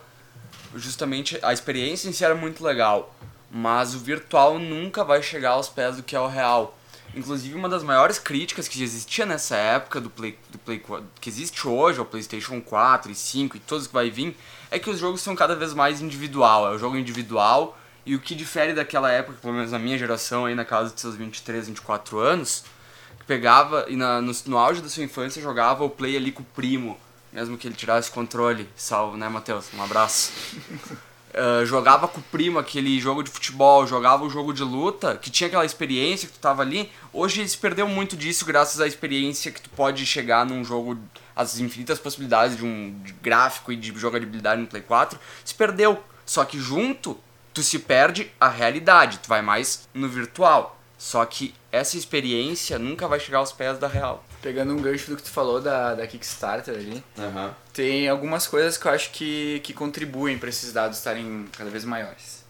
justamente a experiência em si era muito legal, mas o virtual nunca vai chegar aos pés do que é o real. Inclusive uma das maiores críticas que existia nessa época do Play, do Play 4, que existe hoje, o PlayStation 4 e 5 e todos que vai vir, é que os jogos são cada vez mais individual, é o jogo individual e o que difere daquela época, pelo menos na minha geração aí na casa de seus 23, 24 anos, pegava e na, no, no auge da sua infância jogava o play ali com o primo, mesmo que ele tirasse controle. Salve, né, Matheus? Um abraço. Uh, jogava com o primo aquele jogo de futebol, jogava o jogo de luta, que tinha aquela experiência que tu tava ali. Hoje se perdeu muito disso graças à experiência que tu pode chegar num jogo, as infinitas possibilidades de um de gráfico e de jogabilidade no Play 4. Se perdeu. Só que junto, tu se perde a realidade, tu vai mais no virtual. Só que essa experiência nunca vai chegar aos pés da real. Pegando um gancho do que tu falou da, da Kickstarter ali, Aham. tem algumas coisas que eu acho que, que contribuem para esses dados estarem cada vez maiores.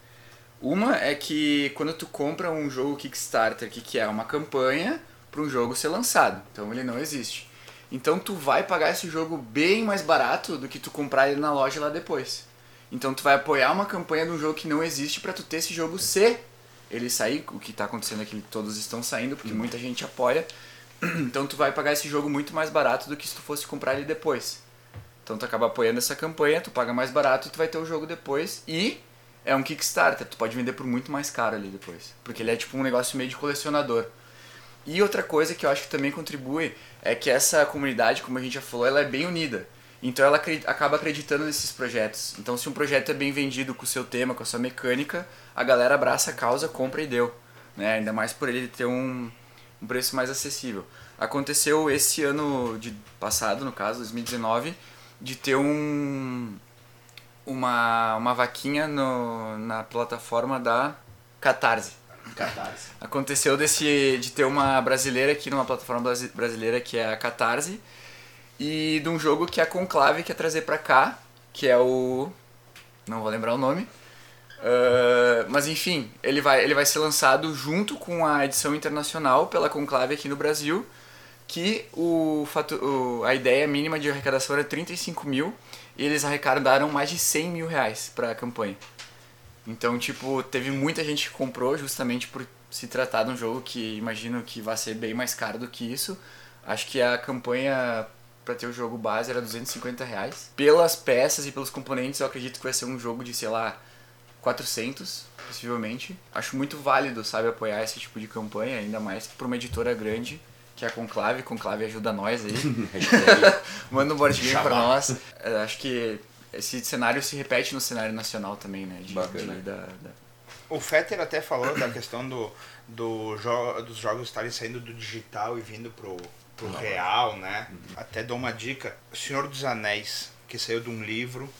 Uma é que quando tu compra um jogo Kickstarter, que, que é uma campanha para um jogo ser lançado, então ele não existe. Então tu vai pagar esse jogo bem mais barato do que tu comprar ele na loja lá depois. Então tu vai apoiar uma campanha de um jogo que não existe para tu ter esse jogo ser ele sair, o que tá acontecendo é que todos estão saindo porque muita gente apoia. Então tu vai pagar esse jogo muito mais barato do que se tu fosse comprar ele depois. Então tu acaba apoiando essa campanha, tu paga mais barato e tu vai ter o jogo depois. E é um Kickstarter, tu pode vender por muito mais caro ali depois. Porque ele é tipo um negócio meio de colecionador. E outra coisa que eu acho que também contribui é que essa comunidade, como a gente já falou, ela é bem unida. Então ela acaba acreditando nesses projetos. Então se um projeto é bem vendido com o seu tema, com a sua mecânica, a galera abraça a causa, compra e deu. Né? Ainda mais por ele ter um, um preço mais acessível. Aconteceu esse ano de passado, no caso, 2019, de ter um uma, uma vaquinha no, na plataforma da Catarse. Catarse. Aconteceu desse, de ter uma brasileira aqui numa plataforma brasi- brasileira que é a Catarse e de um jogo que a Conclave quer trazer pra cá, que é o. Não vou lembrar o nome. Ah, mas enfim, ele vai, ele vai ser lançado junto com a edição internacional pela Conclave aqui no Brasil, que o, o- a ideia mínima de arrecadação era 35 mil e eles arrecadaram mais de 100 mil reais pra campanha. Então, tipo, teve muita gente que comprou justamente por se tratar de um jogo que imagino que vai ser bem mais caro do que isso. Acho que a campanha pra ter o jogo base era 250 reais. Pelas peças e pelos componentes, eu acredito que vai ser um jogo de, sei lá, 400, possivelmente. Acho muito válido, sabe, apoiar esse tipo de campanha, ainda mais pra uma editora grande, que é a Conclave. Conclave ajuda nós aí. Manda um board game pra nós. É, Acho que esse cenário se repete no cenário nacional também, né? De, Bacana. de- da- da- O Fetter até falou da questão do, do jo dos jogos estarem saindo do digital e vindo pro, pro real, né? Até dou uma dica. Senhor dos Anéis, que saiu de um livro,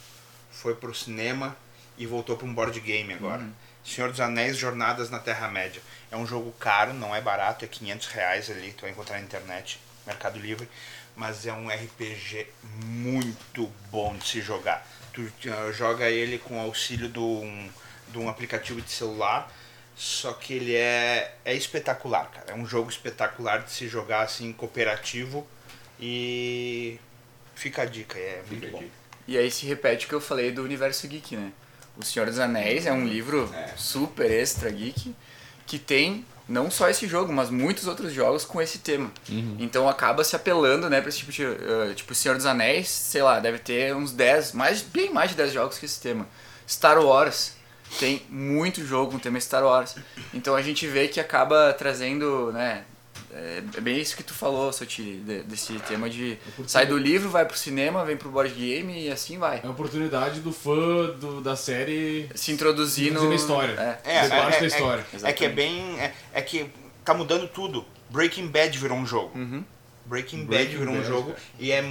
foi pro cinema e voltou para um board game agora. Senhor dos Anéis, Jornadas na Terra-média. É um jogo caro, não é barato, é 500 reais ali, tu vai encontrar na internet, Mercado Livre. Mas é um RPG muito bom de se jogar. Tu uh, joga ele com auxílio de um, de um aplicativo de celular, só que ele é, é espetacular, cara. É um jogo espetacular de se jogar assim, cooperativo. E fica a dica, é muito bom. E aí se repete o que eu falei do universo geek, né? O Senhor dos Anéis é um livro super extra geek que tem não só esse jogo, mas muitos outros jogos com esse tema. Então acaba se apelando, né, pra esse tipo de. eh, tipo, Senhor dos Anéis, sei lá, deve ter uns 10, mais, bem mais de 10 jogos com esse tema. Star Wars tem muito jogo com tema Star Wars. Então a gente vê que acaba trazendo, né? É é bem isso que tu falou, Sotiri, de- desse tema de sai do livro, vai pro cinema, vem pro board game e assim vai. É a oportunidade do fã do, da série Se introduzir no. Introduzir na história. É. É, é, parte é, da é- história. É, que é bem. É, é que tá mudando tudo. Breaking Bad virou um jogo. Uhum. Breaking, Bad Breaking virou um Bad, jogo. cara. E é,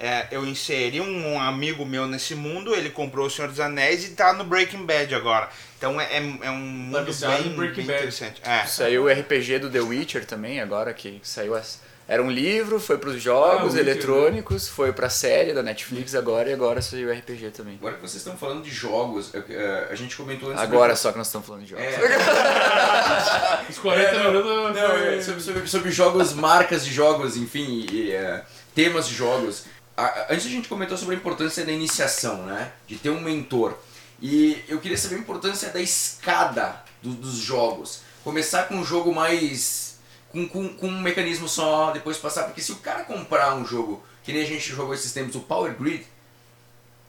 é, eu inseri um amigo meu nesse mundo, ele comprou o Senhor dos Anéis e tá no Breaking Bad agora. Então é, é, é um mundo bem, bem Bad. interessante. É. Saiu o RPG do The Witcher também, agora que saiu as. Era um livro, foi pros Ah, jogos o eletrônicos, foi pra série da Netflix agora e agora saiu o RPG também. Agora que vocês estão falando de jogos, é, é, a gente comentou antes Agora só que nós estamos falando de jogos. É, Os 40 É, não, minutos. Não, foi- é, sobre, sobre, sobre jogos, marcas de jogos, enfim, e, é, temas de jogos. A- a- antes a gente comentou sobre a importância da iniciação, né? De ter um mentor. E eu queria saber a importância da escada do- dos jogos. Começar com um jogo mais. Com, com, com um mecanismo só, depois passar. Porque se o cara comprar um jogo, que nem a gente jogou esses tempos, o Power Grid,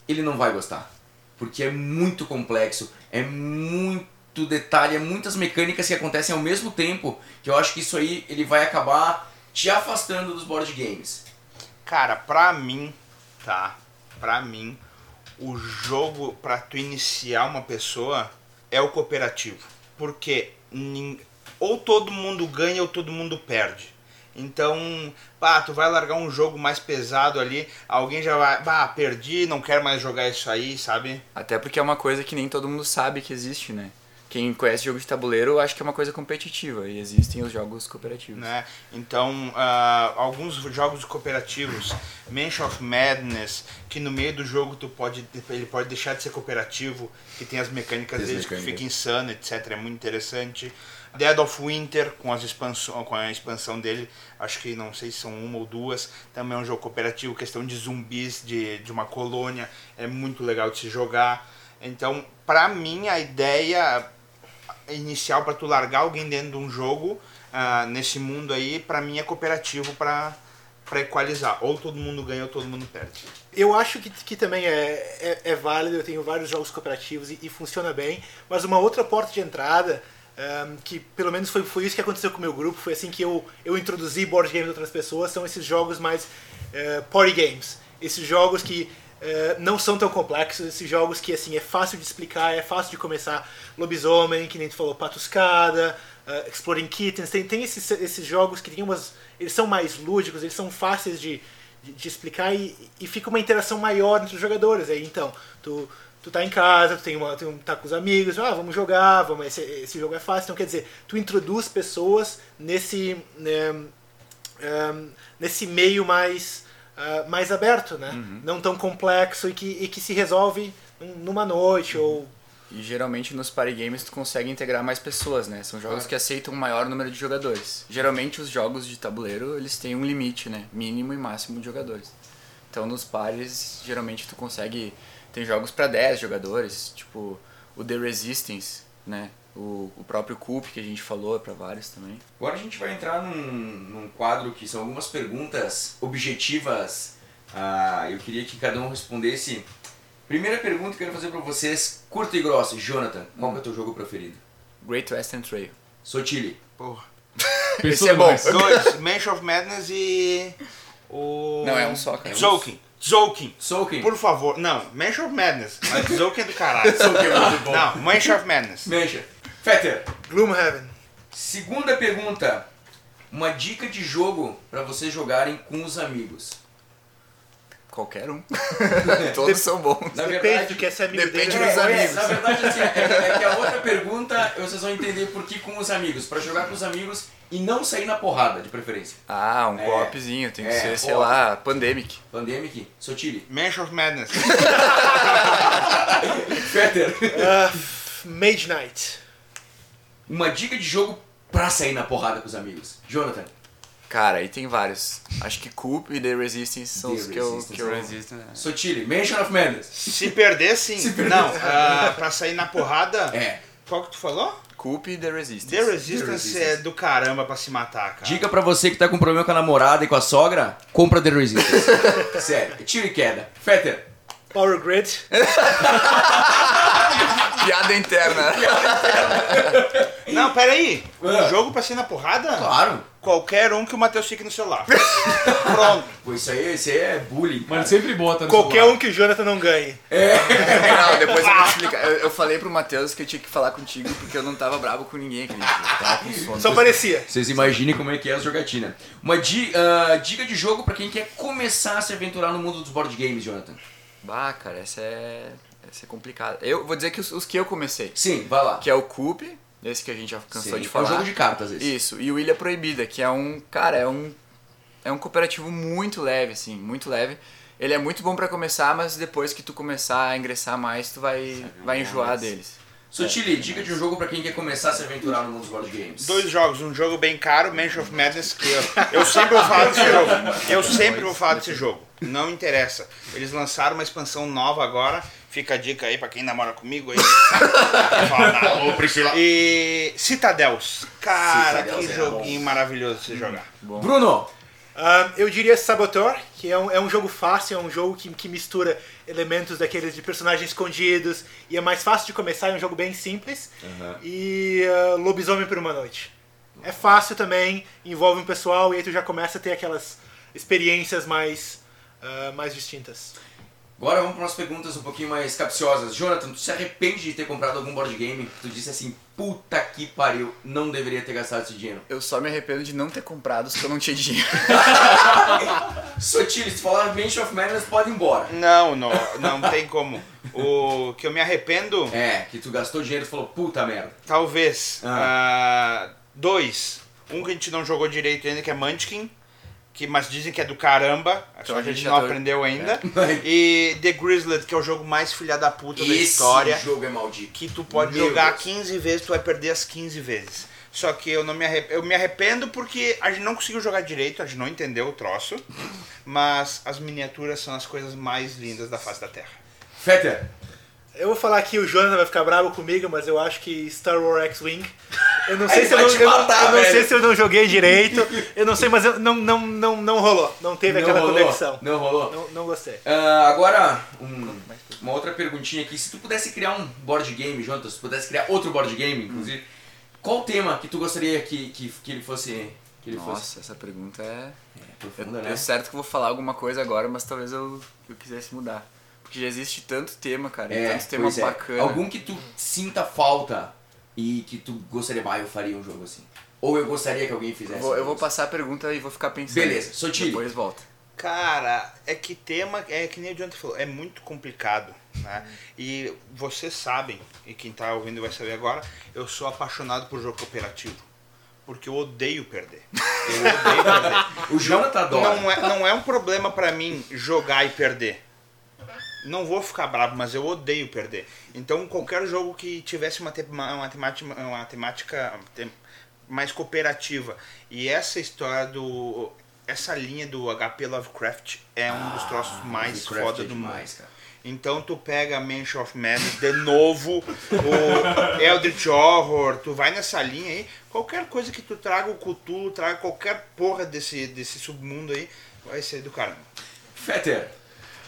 ele não vai gostar. Porque é muito complexo, é muito detalhe, é muitas mecânicas que acontecem ao mesmo tempo, que eu acho que isso aí ele vai acabar te afastando dos board games. Cara, pra mim, tá? Pra mim, o jogo pra tu iniciar uma pessoa é o cooperativo. Porque ou todo mundo ganha ou todo mundo perde. Então, pá, tu vai largar um jogo mais pesado ali, alguém já vai, bah, perdi, não quero mais jogar isso aí, sabe? Até porque é uma coisa que nem todo mundo sabe que existe, né? Quem conhece jogo de tabuleiro acha que é uma coisa competitiva e existem os jogos cooperativos. né? Então, ah, alguns jogos cooperativos, Mansion of Madness, que no meio do jogo tu pode, ele pode deixar de ser cooperativo, que tem as mecânicas deles que fica insano, etc. É muito interessante. Dead of Winter, com, as expansão, com a expansão dele, acho que não sei se são uma ou duas, também é um jogo cooperativo, questão de zumbis de, de uma colônia, é muito legal de se jogar. Então, pra mim, a ideia inicial para tu largar alguém dentro de um jogo ah, nesse mundo aí, pra mim é cooperativo pra para equalizar. Ou todo mundo ganha ou todo mundo perde. Eu acho que, que também é, é, é válido, eu tenho vários jogos cooperativos e, e funciona bem, mas uma outra porta de entrada, ehm, que pelo menos foi, foi isso que aconteceu com o meu grupo, foi assim que eu, eu introduzi board games de outras pessoas, são esses jogos mais eh, party games. Esses jogos que eh, não são tão complexos, esses jogos que assim é fácil de explicar, é fácil de começar. Lobisomem, que nem tu falou, Patuscada, uh, Exploding Kittens, tem, tem esses, esses jogos que tem umas. Eles são mais lúdicos, eles são fáceis de, de, de explicar e, e fica uma interação maior entre os jogadores. Aí então, tu, tu tá em casa, tu tem uma, tu tá com os amigos, ah, vamos jogar, vamos, esse, esse jogo é fácil. Então quer dizer, tu introduz pessoas nesse. né, um, nesse meio mais, uh, mais aberto, né? Não tão complexo e que, e que se resolve num- numa noite ou E geralmente nos party games tu consegue integrar mais pessoas, né? São jogos que aceitam um maior número de jogadores. Geralmente os jogos de tabuleiro, eles têm um limite, né? Mínimo e máximo de jogadores. Então nos pares, geralmente tu consegue tem jogos para 10 jogadores, tipo o The Resistance, né? O, o próprio Coop que a gente falou para vários também. Agora a gente vai entrar num, num quadro que são algumas perguntas objetivas. Ah, eu queria que cada um respondesse. Primeira pergunta que eu quero fazer pra vocês, curta e grossa. Jonathan, qual que é o teu jogo preferido? Great Western Trail. Sotile. Porra. Esse é bom. Dois, Mansion of Madness e. O. Não, é um só, cara. Zoukin. Zoukin. Soaking. Por favor. Não, Mansion of Madness. Mas Zoukin é do caralho. Soaking é muito bom. Não, Mansion of Madness. Mexa. Fetter. Gloomhaven. Segunda pergunta. Uma dica de jogo pra vocês jogarem com os amigos. Qualquer um. Todos são bons. Na Depende verdade, do que é ser amigo depende dele. dos É, É, amigos. na verdade, assim, é, é que a outra pergunta vocês vão entender por que com os amigos. Pra jogar com os amigos e não sair na porrada, de preferência. Ah, um É. co-opzinho. Tem que É, ser, sei co-op. lá, Pandemic. Pandemic, Sotile. Mansion of Madness. Fetter. Ah, Mage Knight. Uma dica de jogo pra sair na porrada com os amigos. Jonathan. Cara, aí tem vários. Acho que Coop e The Resistance são The os que eu, que eu né? Né? Sotile. Mansion of Madness. Se perder, sim. Se perder, não, ah, pra sair na porrada. É. Qual que tu falou? Coop e The Resistance. The Resistance, The Resistance. é do caramba pra se matar, cara. Dica pra você que tá com problema com a namorada e com a sogra, compra The Resistance. Sério, é tiro e queda. Fetter. Power Grid. Piada interna. Não, peraí. Um Ah. jogo pra ser na porrada? Claro. Qualquer um que o Matheus fique no celular. Pronto. Pô, isso aí, isso aí é bullying. Mas sempre bota no Qualquer celular. um que o Jonathan não ganhe. Não, depois eu vou te explicar. Eu, eu falei pro Matheus que eu tinha que falar contigo porque eu não tava bravo com ninguém aquele dia. Eu tava com sono. Só parecia. Vocês imaginem como é que é a jogatina. Uma di- ah, dica de jogo pra quem quer começar a se aventurar no mundo dos board games, Jonathan. Bah, cara, essa é. Essa é complicada. Eu vou dizer que os, os que eu comecei. Sim, vai lá. Que é o Coop, esse que a gente já cansou Sim, de É falar. um jogo de cartas esse. Isso, e o Ilha Proibida, que é um. Cara, é um. é um cooperativo muito leve, assim, muito leve. Ele é muito bom pra começar, mas depois que tu começar a ingressar mais, tu vai, vai enjoar deles. Sotili, dica de um jogo pra quem quer começar a se aventurar no mundo dos board games. Dois jogos, um jogo bem caro, Mansion of Madness, que eu, eu sempre vou falar desse jogo. Eu sempre vou falar desse jogo. Não interessa. Eles lançaram uma expansão nova agora. Fica a dica aí pra quem namora comigo aí. Fala. Ô, Priscila. E Citadels. Cara, Citadels que é joguinho maravilhoso de se jogar. Bruno, Ah, eu diria Saboteur, que é um, é um jogo fácil, é um jogo que, que mistura elementos daqueles de personagens escondidos e é mais fácil de começar, é um jogo bem simples. E ah, Lobisomem por uma Noite. É fácil também, envolve um pessoal e aí tu já começa a ter aquelas experiências mais, ah, mais distintas. Agora vamos para umas perguntas um pouquinho mais capciosas. Jonathan, tu se arrepende de ter comprado algum board game? Tu disse assim, puta que pariu, não deveria ter gastado esse dinheiro. Eu só me arrependo de não ter comprado se eu não tinha dinheiro. Sotili, se falar Mansion of Madness, pode ir embora. Não, não, não tem como. O que eu me arrependo, É, que tu gastou dinheiro e falou, puta merda. talvez. ah, dois. Um que a gente não jogou direito ainda, que é Munchkin. Que, mas dizem que é do caramba, só Então a a gente gente não tá- aprendeu ainda. É. E The Grizzled, que é o jogo mais filha da puta da Esse história. jogo é maldito. que tu pode Meu jogar Deus. 15 vezes, tu vai perder as 15 vezes. Só que eu não me arrependo, eu me arrependo porque a gente não conseguiu jogar direito, a gente não entendeu o troço, mas as miniaturas são as coisas mais lindas da face da Terra. Fetter, Eu vou falar aqui, o Jonathan vai ficar bravo comigo, mas eu acho que Star Wars X-Wing. Eu não sei se eu não, eu matar, eu não sei se eu não joguei direito. Eu não sei, mas eu, não, não, não, não rolou. Não teve não aquela rolou, conexão. Não rolou. Não, não gostei. Ah, agora, um- uma outra perguntinha aqui. Se tu pudesse criar um board game, Jonathan, se tu pudesse criar outro board game, inclusive, qual o tema que tu gostaria que, que, que ele fosse... Que ele fosse Nossa, essa pergunta é. Eu, profunda, eu né? certo que eu vou falar alguma coisa agora, mas talvez eu, eu quisesse mudar. Porque já existe tanto tema, cara, É, tanto tema é. bacana. Algum que tu sinta falta e que tu gostaria, ah, eu faria um jogo assim. Ou eu gostaria que alguém Eu fizesse. vou, eu vou jogo passar a pergunta e vou ficar pensando. Beleza, Sotile. Depois volta. Cara, é que tema, é que nem o Jonathan falou, é muito complicado, né? E vocês sabem, e quem tá ouvindo vai saber agora, eu sou apaixonado por jogo cooperativo. Porque eu odeio perder. Eu odeio perder. assim. O Jonathan adora. Não é, não é um problema pra mim jogar e perder. Não vou ficar bravo, mas eu odeio perder. Então qualquer jogo que tivesse uma, te- uma, temática, uma temática tem- mais cooperativa. E essa história do. Essa linha do HP Lovecraft é um dos troços mais Lovecraft foda é do demais, mundo. cara. Então tu pega Mansion of Madness de novo, o Eldritch Horror, tu vai nessa linha aí, qualquer coisa que tu traga o Cthulhu, traga qualquer porra desse, desse submundo aí, vai ser do caramba. Fetter,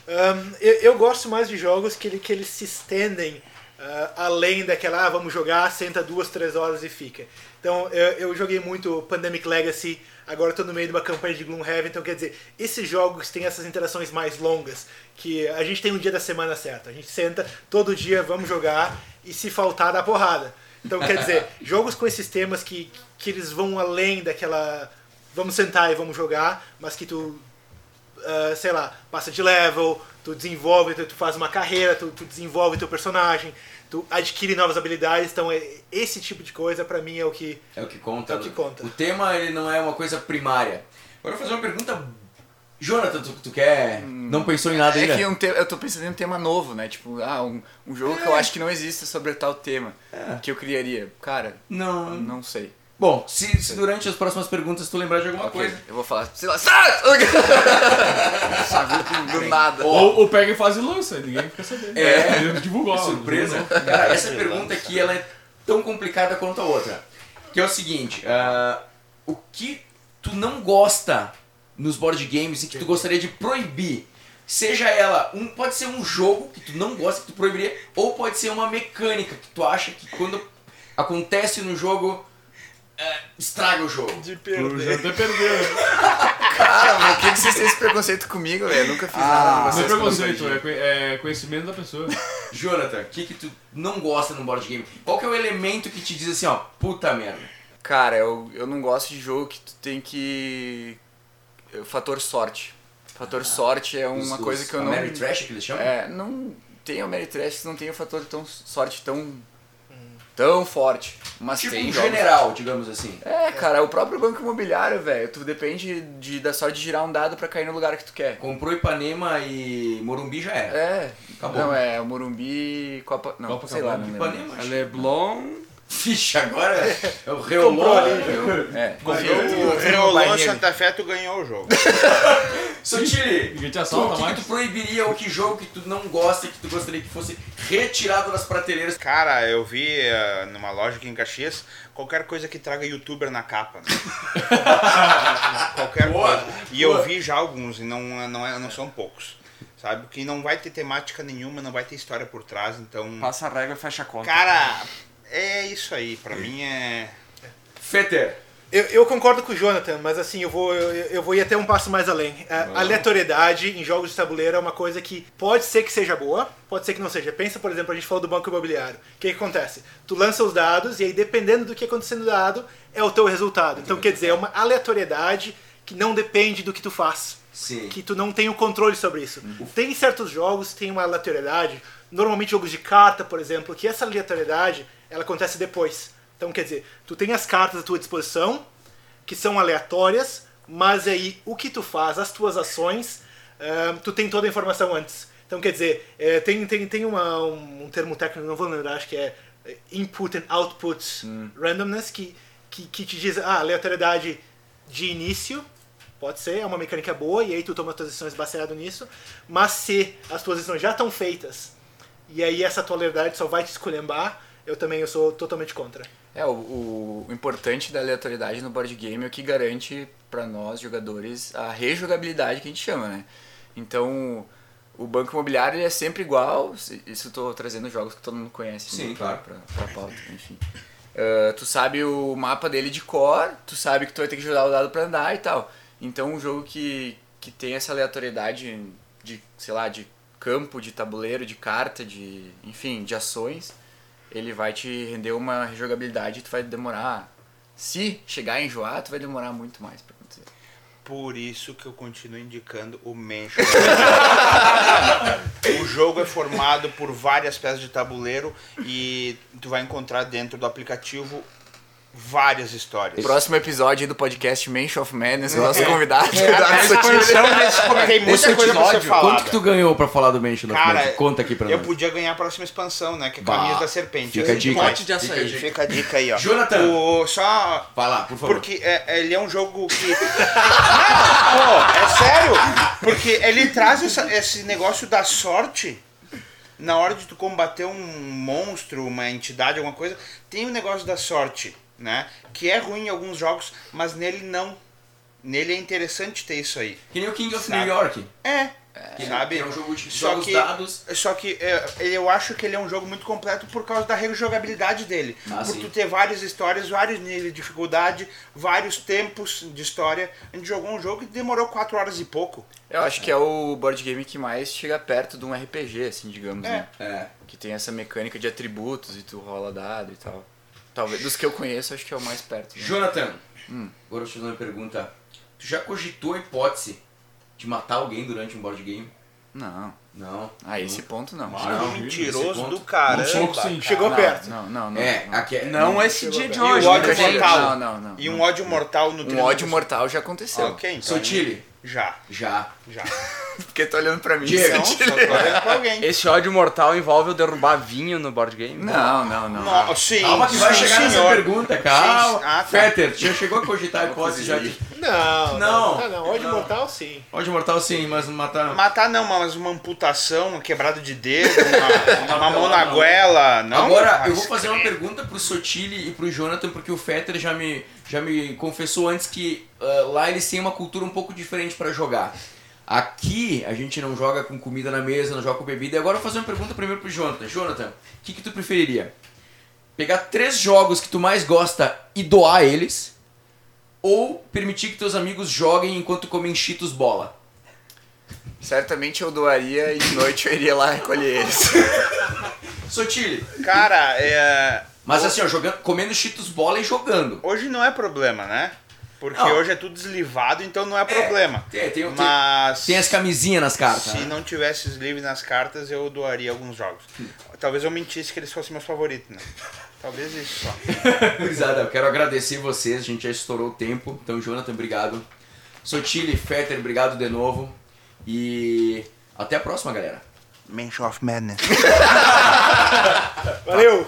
Ahn, eu, eu gosto mais de jogos que, ele, que eles se estendem ah, além daquela, ah, vamos jogar, senta duas, três horas e fica. Então, eu, eu joguei muito Pandemic Legacy, agora estou no meio de uma campanha de Gloomhaven, então quer dizer, esses jogos têm essas interações mais longas, que a gente tem um dia da semana certo. A gente senta todo dia, vamos jogar, e se faltar, dá porrada. Então, quer dizer, jogos com esses temas que, que eles vão além daquela, vamos sentar e vamos jogar, mas que tu ah, sei lá, passa de level, tu desenvolve, tu, tu faz uma carreira, tu, tu desenvolve teu personagem, tu adquire novas habilidades, então é- esse tipo de coisa pra mim é o que é o que conta. É o que conta. O tema ele não é uma coisa primária. Agora eu vou fazer uma pergunta. Jonathan, tu, tu quer. Não pensou em nada É ainda? que um te- eu tô pensando em um tema novo, né? Tipo, ah, um, um jogo que eu acho que não existe sobre tal tema. Que eu criaria. Cara, Não. não sei. Bom, se, se durante as próximas perguntas tu lembrar de alguma Ok, coisa. Eu vou falar, sei lá, sai! Sabe, do nada. Ou, ou pega e faz e lança, ninguém fica sabendo. É. Ele divulgou. Surpresa. divulgou. Cara, essa pergunta aqui ela é tão complicada quanto a outra. Que é o seguinte, ah, o que tu não gosta nos board games e que tu gostaria de proibir? Seja ela, um, pode ser um jogo que tu não gosta, que tu proibiria, ou pode ser uma mecânica que tu acha que quando acontece no jogo, ah, estraga o jogo. de Tu já até perdeu. Cara, mas por que que vocês têm esse preconceito comigo, velho? Eu nunca fiz nada com Não é vocês. preconceito, é, conhe- é conhecimento da pessoa. Jonathan, o que que tu não gosta num board game? Qual que é o elemento que te diz assim, ó, puta merda? Cara, eu, eu não gosto de jogo que tu tem que. O fator sorte. Fator sorte é uma Os- coisa que eu não. Ameritrash que eles chamam? É, não tem o Ameritrash, não tem o fator tão sorte tão tão forte. Mas Tipo tem um jogos... general, digamos assim. É, cara, o próprio banco imobiliário, velho. Tu depende de, da sorte de girar um dado pra cair no lugar que tu quer. Comprou Ipanema e Morumbi já era. É. Acabou. Não, é o Morumbi Copa. Não, Copa sei lá, não Cabana, lembro. Ipanema, acho. Leblon. Vixe, agora é o Comprou Reolon. ali, É. O Reolão Santa Fé, tu ganhou o jogo. Sotile, o que, mais. que tu proibiria ou que jogo que tu não gosta e que tu gostaria que fosse retirado das prateleiras? Cara, eu vi eh, numa loja aqui em Caxias qualquer coisa que traga youtuber na capa. né? qualquer Boa, coisa. E eu vi já alguns, e não, não, é, não são poucos. Sabe? Que não vai ter temática nenhuma, não vai ter história por trás, então. Passa a regra e fecha a conta. Cara, é isso aí. Pra mim é. Fetter, Eu, eu concordo com o Jonathan, mas assim, eu vou, eu, eu vou ir até um passo mais além. A aleatoriedade em jogos de tabuleiro é uma coisa que pode ser que seja boa, pode ser que não seja. Pensa, por exemplo, a gente falou do banco imobiliário. O que, que acontece? Tu lança os dados e aí, dependendo do que acontecer no dado, é o teu resultado. Então, quer dizer, é uma aleatoriedade que não depende do que tu faz. Sim. Que tu não tem o controle sobre isso. Tem certos jogos que tem uma aleatoriedade, normalmente jogos de carta, por exemplo, que essa aleatoriedade ela acontece depois. Então, quer dizer, tu tem as cartas à tua disposição, que são aleatórias, mas aí o que tu faz, as tuas ações, ah, tu tem toda a informação antes. Então, quer dizer, eh, tem, tem, tem uma, um, um termo técnico, não vou lembrar, acho que é input and output randomness, que, que, que te diz, ah, aleatoriedade de início, pode ser, é uma mecânica boa, e aí tu toma tuas decisões baseado nisso, mas se as tuas decisões já estão feitas, e aí essa tua aleatoriedade só vai te esculhambar, eu também eu sou totalmente contra. É, o, o, o importante da aleatoriedade no board game é o que garante pra nós, jogadores, a rejogabilidade que a gente chama, né? Então, o banco imobiliário ele é sempre igual, isso eu tô trazendo jogos que todo mundo conhece, Sim, né, claro. pra, pra pauta, enfim. Ah, tu sabe o mapa dele de cor, tu sabe que tu vai ter que jogar o dado pra andar e tal. Então, um jogo que, que tem essa aleatoriedade de, sei lá, de campo, de tabuleiro, de carta, de, enfim, de ações, ele vai te render uma rejogabilidade e tu vai demorar. Se chegar a enjoar, tu vai demorar muito mais pra acontecer. Por isso que eu continuo indicando o Mansion. o jogo é formado por várias peças de tabuleiro e tu vai encontrar dentro do aplicativo várias histórias. Próximo episódio do podcast Mansion of Madness, o nosso convidado. É, a expansão desse tem muita Esse coisa pra ser episódio, falada. quanto que tu ganhou pra falar do Mansion of Magic? Conta aqui pra eu nós. podia ganhar a próxima expansão, né? Que é Bah, Caminhos da Serpente. fica a dica. Pote de açaí. Fica a dica aí, ó. Jonathan. O, só Vai lá, por favor. Porque é, ele é um jogo que. Pô, é sério? Porque ele traz essa- esse negócio da sorte na hora de tu combater um monstro, uma entidade, alguma coisa. Tem o negócio da sorte, né? Que é ruim em alguns jogos, mas nele não. Nele é interessante ter isso aí. Que nem o King of Sabe? New York. É. Que sabe? que é um jogo de Só jogos que- dados. Só que é, eu acho que ele é um jogo muito completo por causa da rejogabilidade dele. Ah, por sim. tu ter várias histórias, vários níveis de dificuldade, vários tempos de história. A gente jogou um jogo que demorou 4 horas e pouco. Eu acho que é o board game que mais chega perto de um RPG, assim, digamos, É. né? É. Que tem essa mecânica de atributos e tu rola dado e tal. Talvez, dos que eu conheço, acho que é o mais perto. Né? Jonathan, Hum. agora eu te fazer uma pergunta. Tu já cogitou a hipótese de matar alguém durante um board game? Não. Não. A esse ponto não. Ah, não. Mentiroso ponto. do. Um sim. Chegou não, perto. Não, não, não. É, não. aqui é- Não esse dia de E o hoje. ódio né, gente? mortal. Não, não, não. E um não. ódio mortal no Um ódio mortal já aconteceu. Ok, então. Sotile? Já, Já. já. Porque tá olhando pra mim. Diego. Alguém. Esse ódio mortal envolve eu derrubar vinho no board game? Não, não, não. Não, sim, Calma que vai sim, chegar nessa senhor. pergunta, calma. Sim, ah, tá. Fetter, já chegou a cogitar a hipótese já de... Não, Não. não, não. Ódio Não. mortal, sim. Ódio mortal sim, mas matar... Matar não, mas uma amputação, uma quebrada de dedo, uma, uma mão na goela, não? Agora, Ah, eu vou fazer uma pergunta pro Sotile e pro Jonathan, porque o Fetter já me, já me confessou antes que ah, lá eles têm uma cultura um pouco diferente pra jogar. Aqui a gente não joga com comida na mesa, não joga com bebida. E agora eu vou fazer uma pergunta primeiro pro Jonathan. Jonathan, o que, que tu preferiria? Pegar três jogos que tu mais gosta e doar eles? Ou permitir que teus amigos joguem enquanto comem cheetos bola? Certamente eu doaria e de noite eu iria lá recolher eles. Sotile, Cara, é, mas assim, ó, jogando, comendo cheetos bola e jogando. hoje não é problema, né? Porque não. hoje é tudo deslivado, então não é, é problema. Tem, tem, Mas. Tem as camisinhas nas cartas. Se né? não tivesse sleeve nas cartas, eu doaria alguns jogos. Hum. Talvez eu mentisse que eles fossem meus favoritos, né? Talvez isso só. Gurizada, eu quero agradecer vocês, a gente já estourou o tempo. Então, Jonathan, obrigado. Sotile, Fetter, obrigado de novo. E até a próxima, galera. Mansion of Madness. Valeu!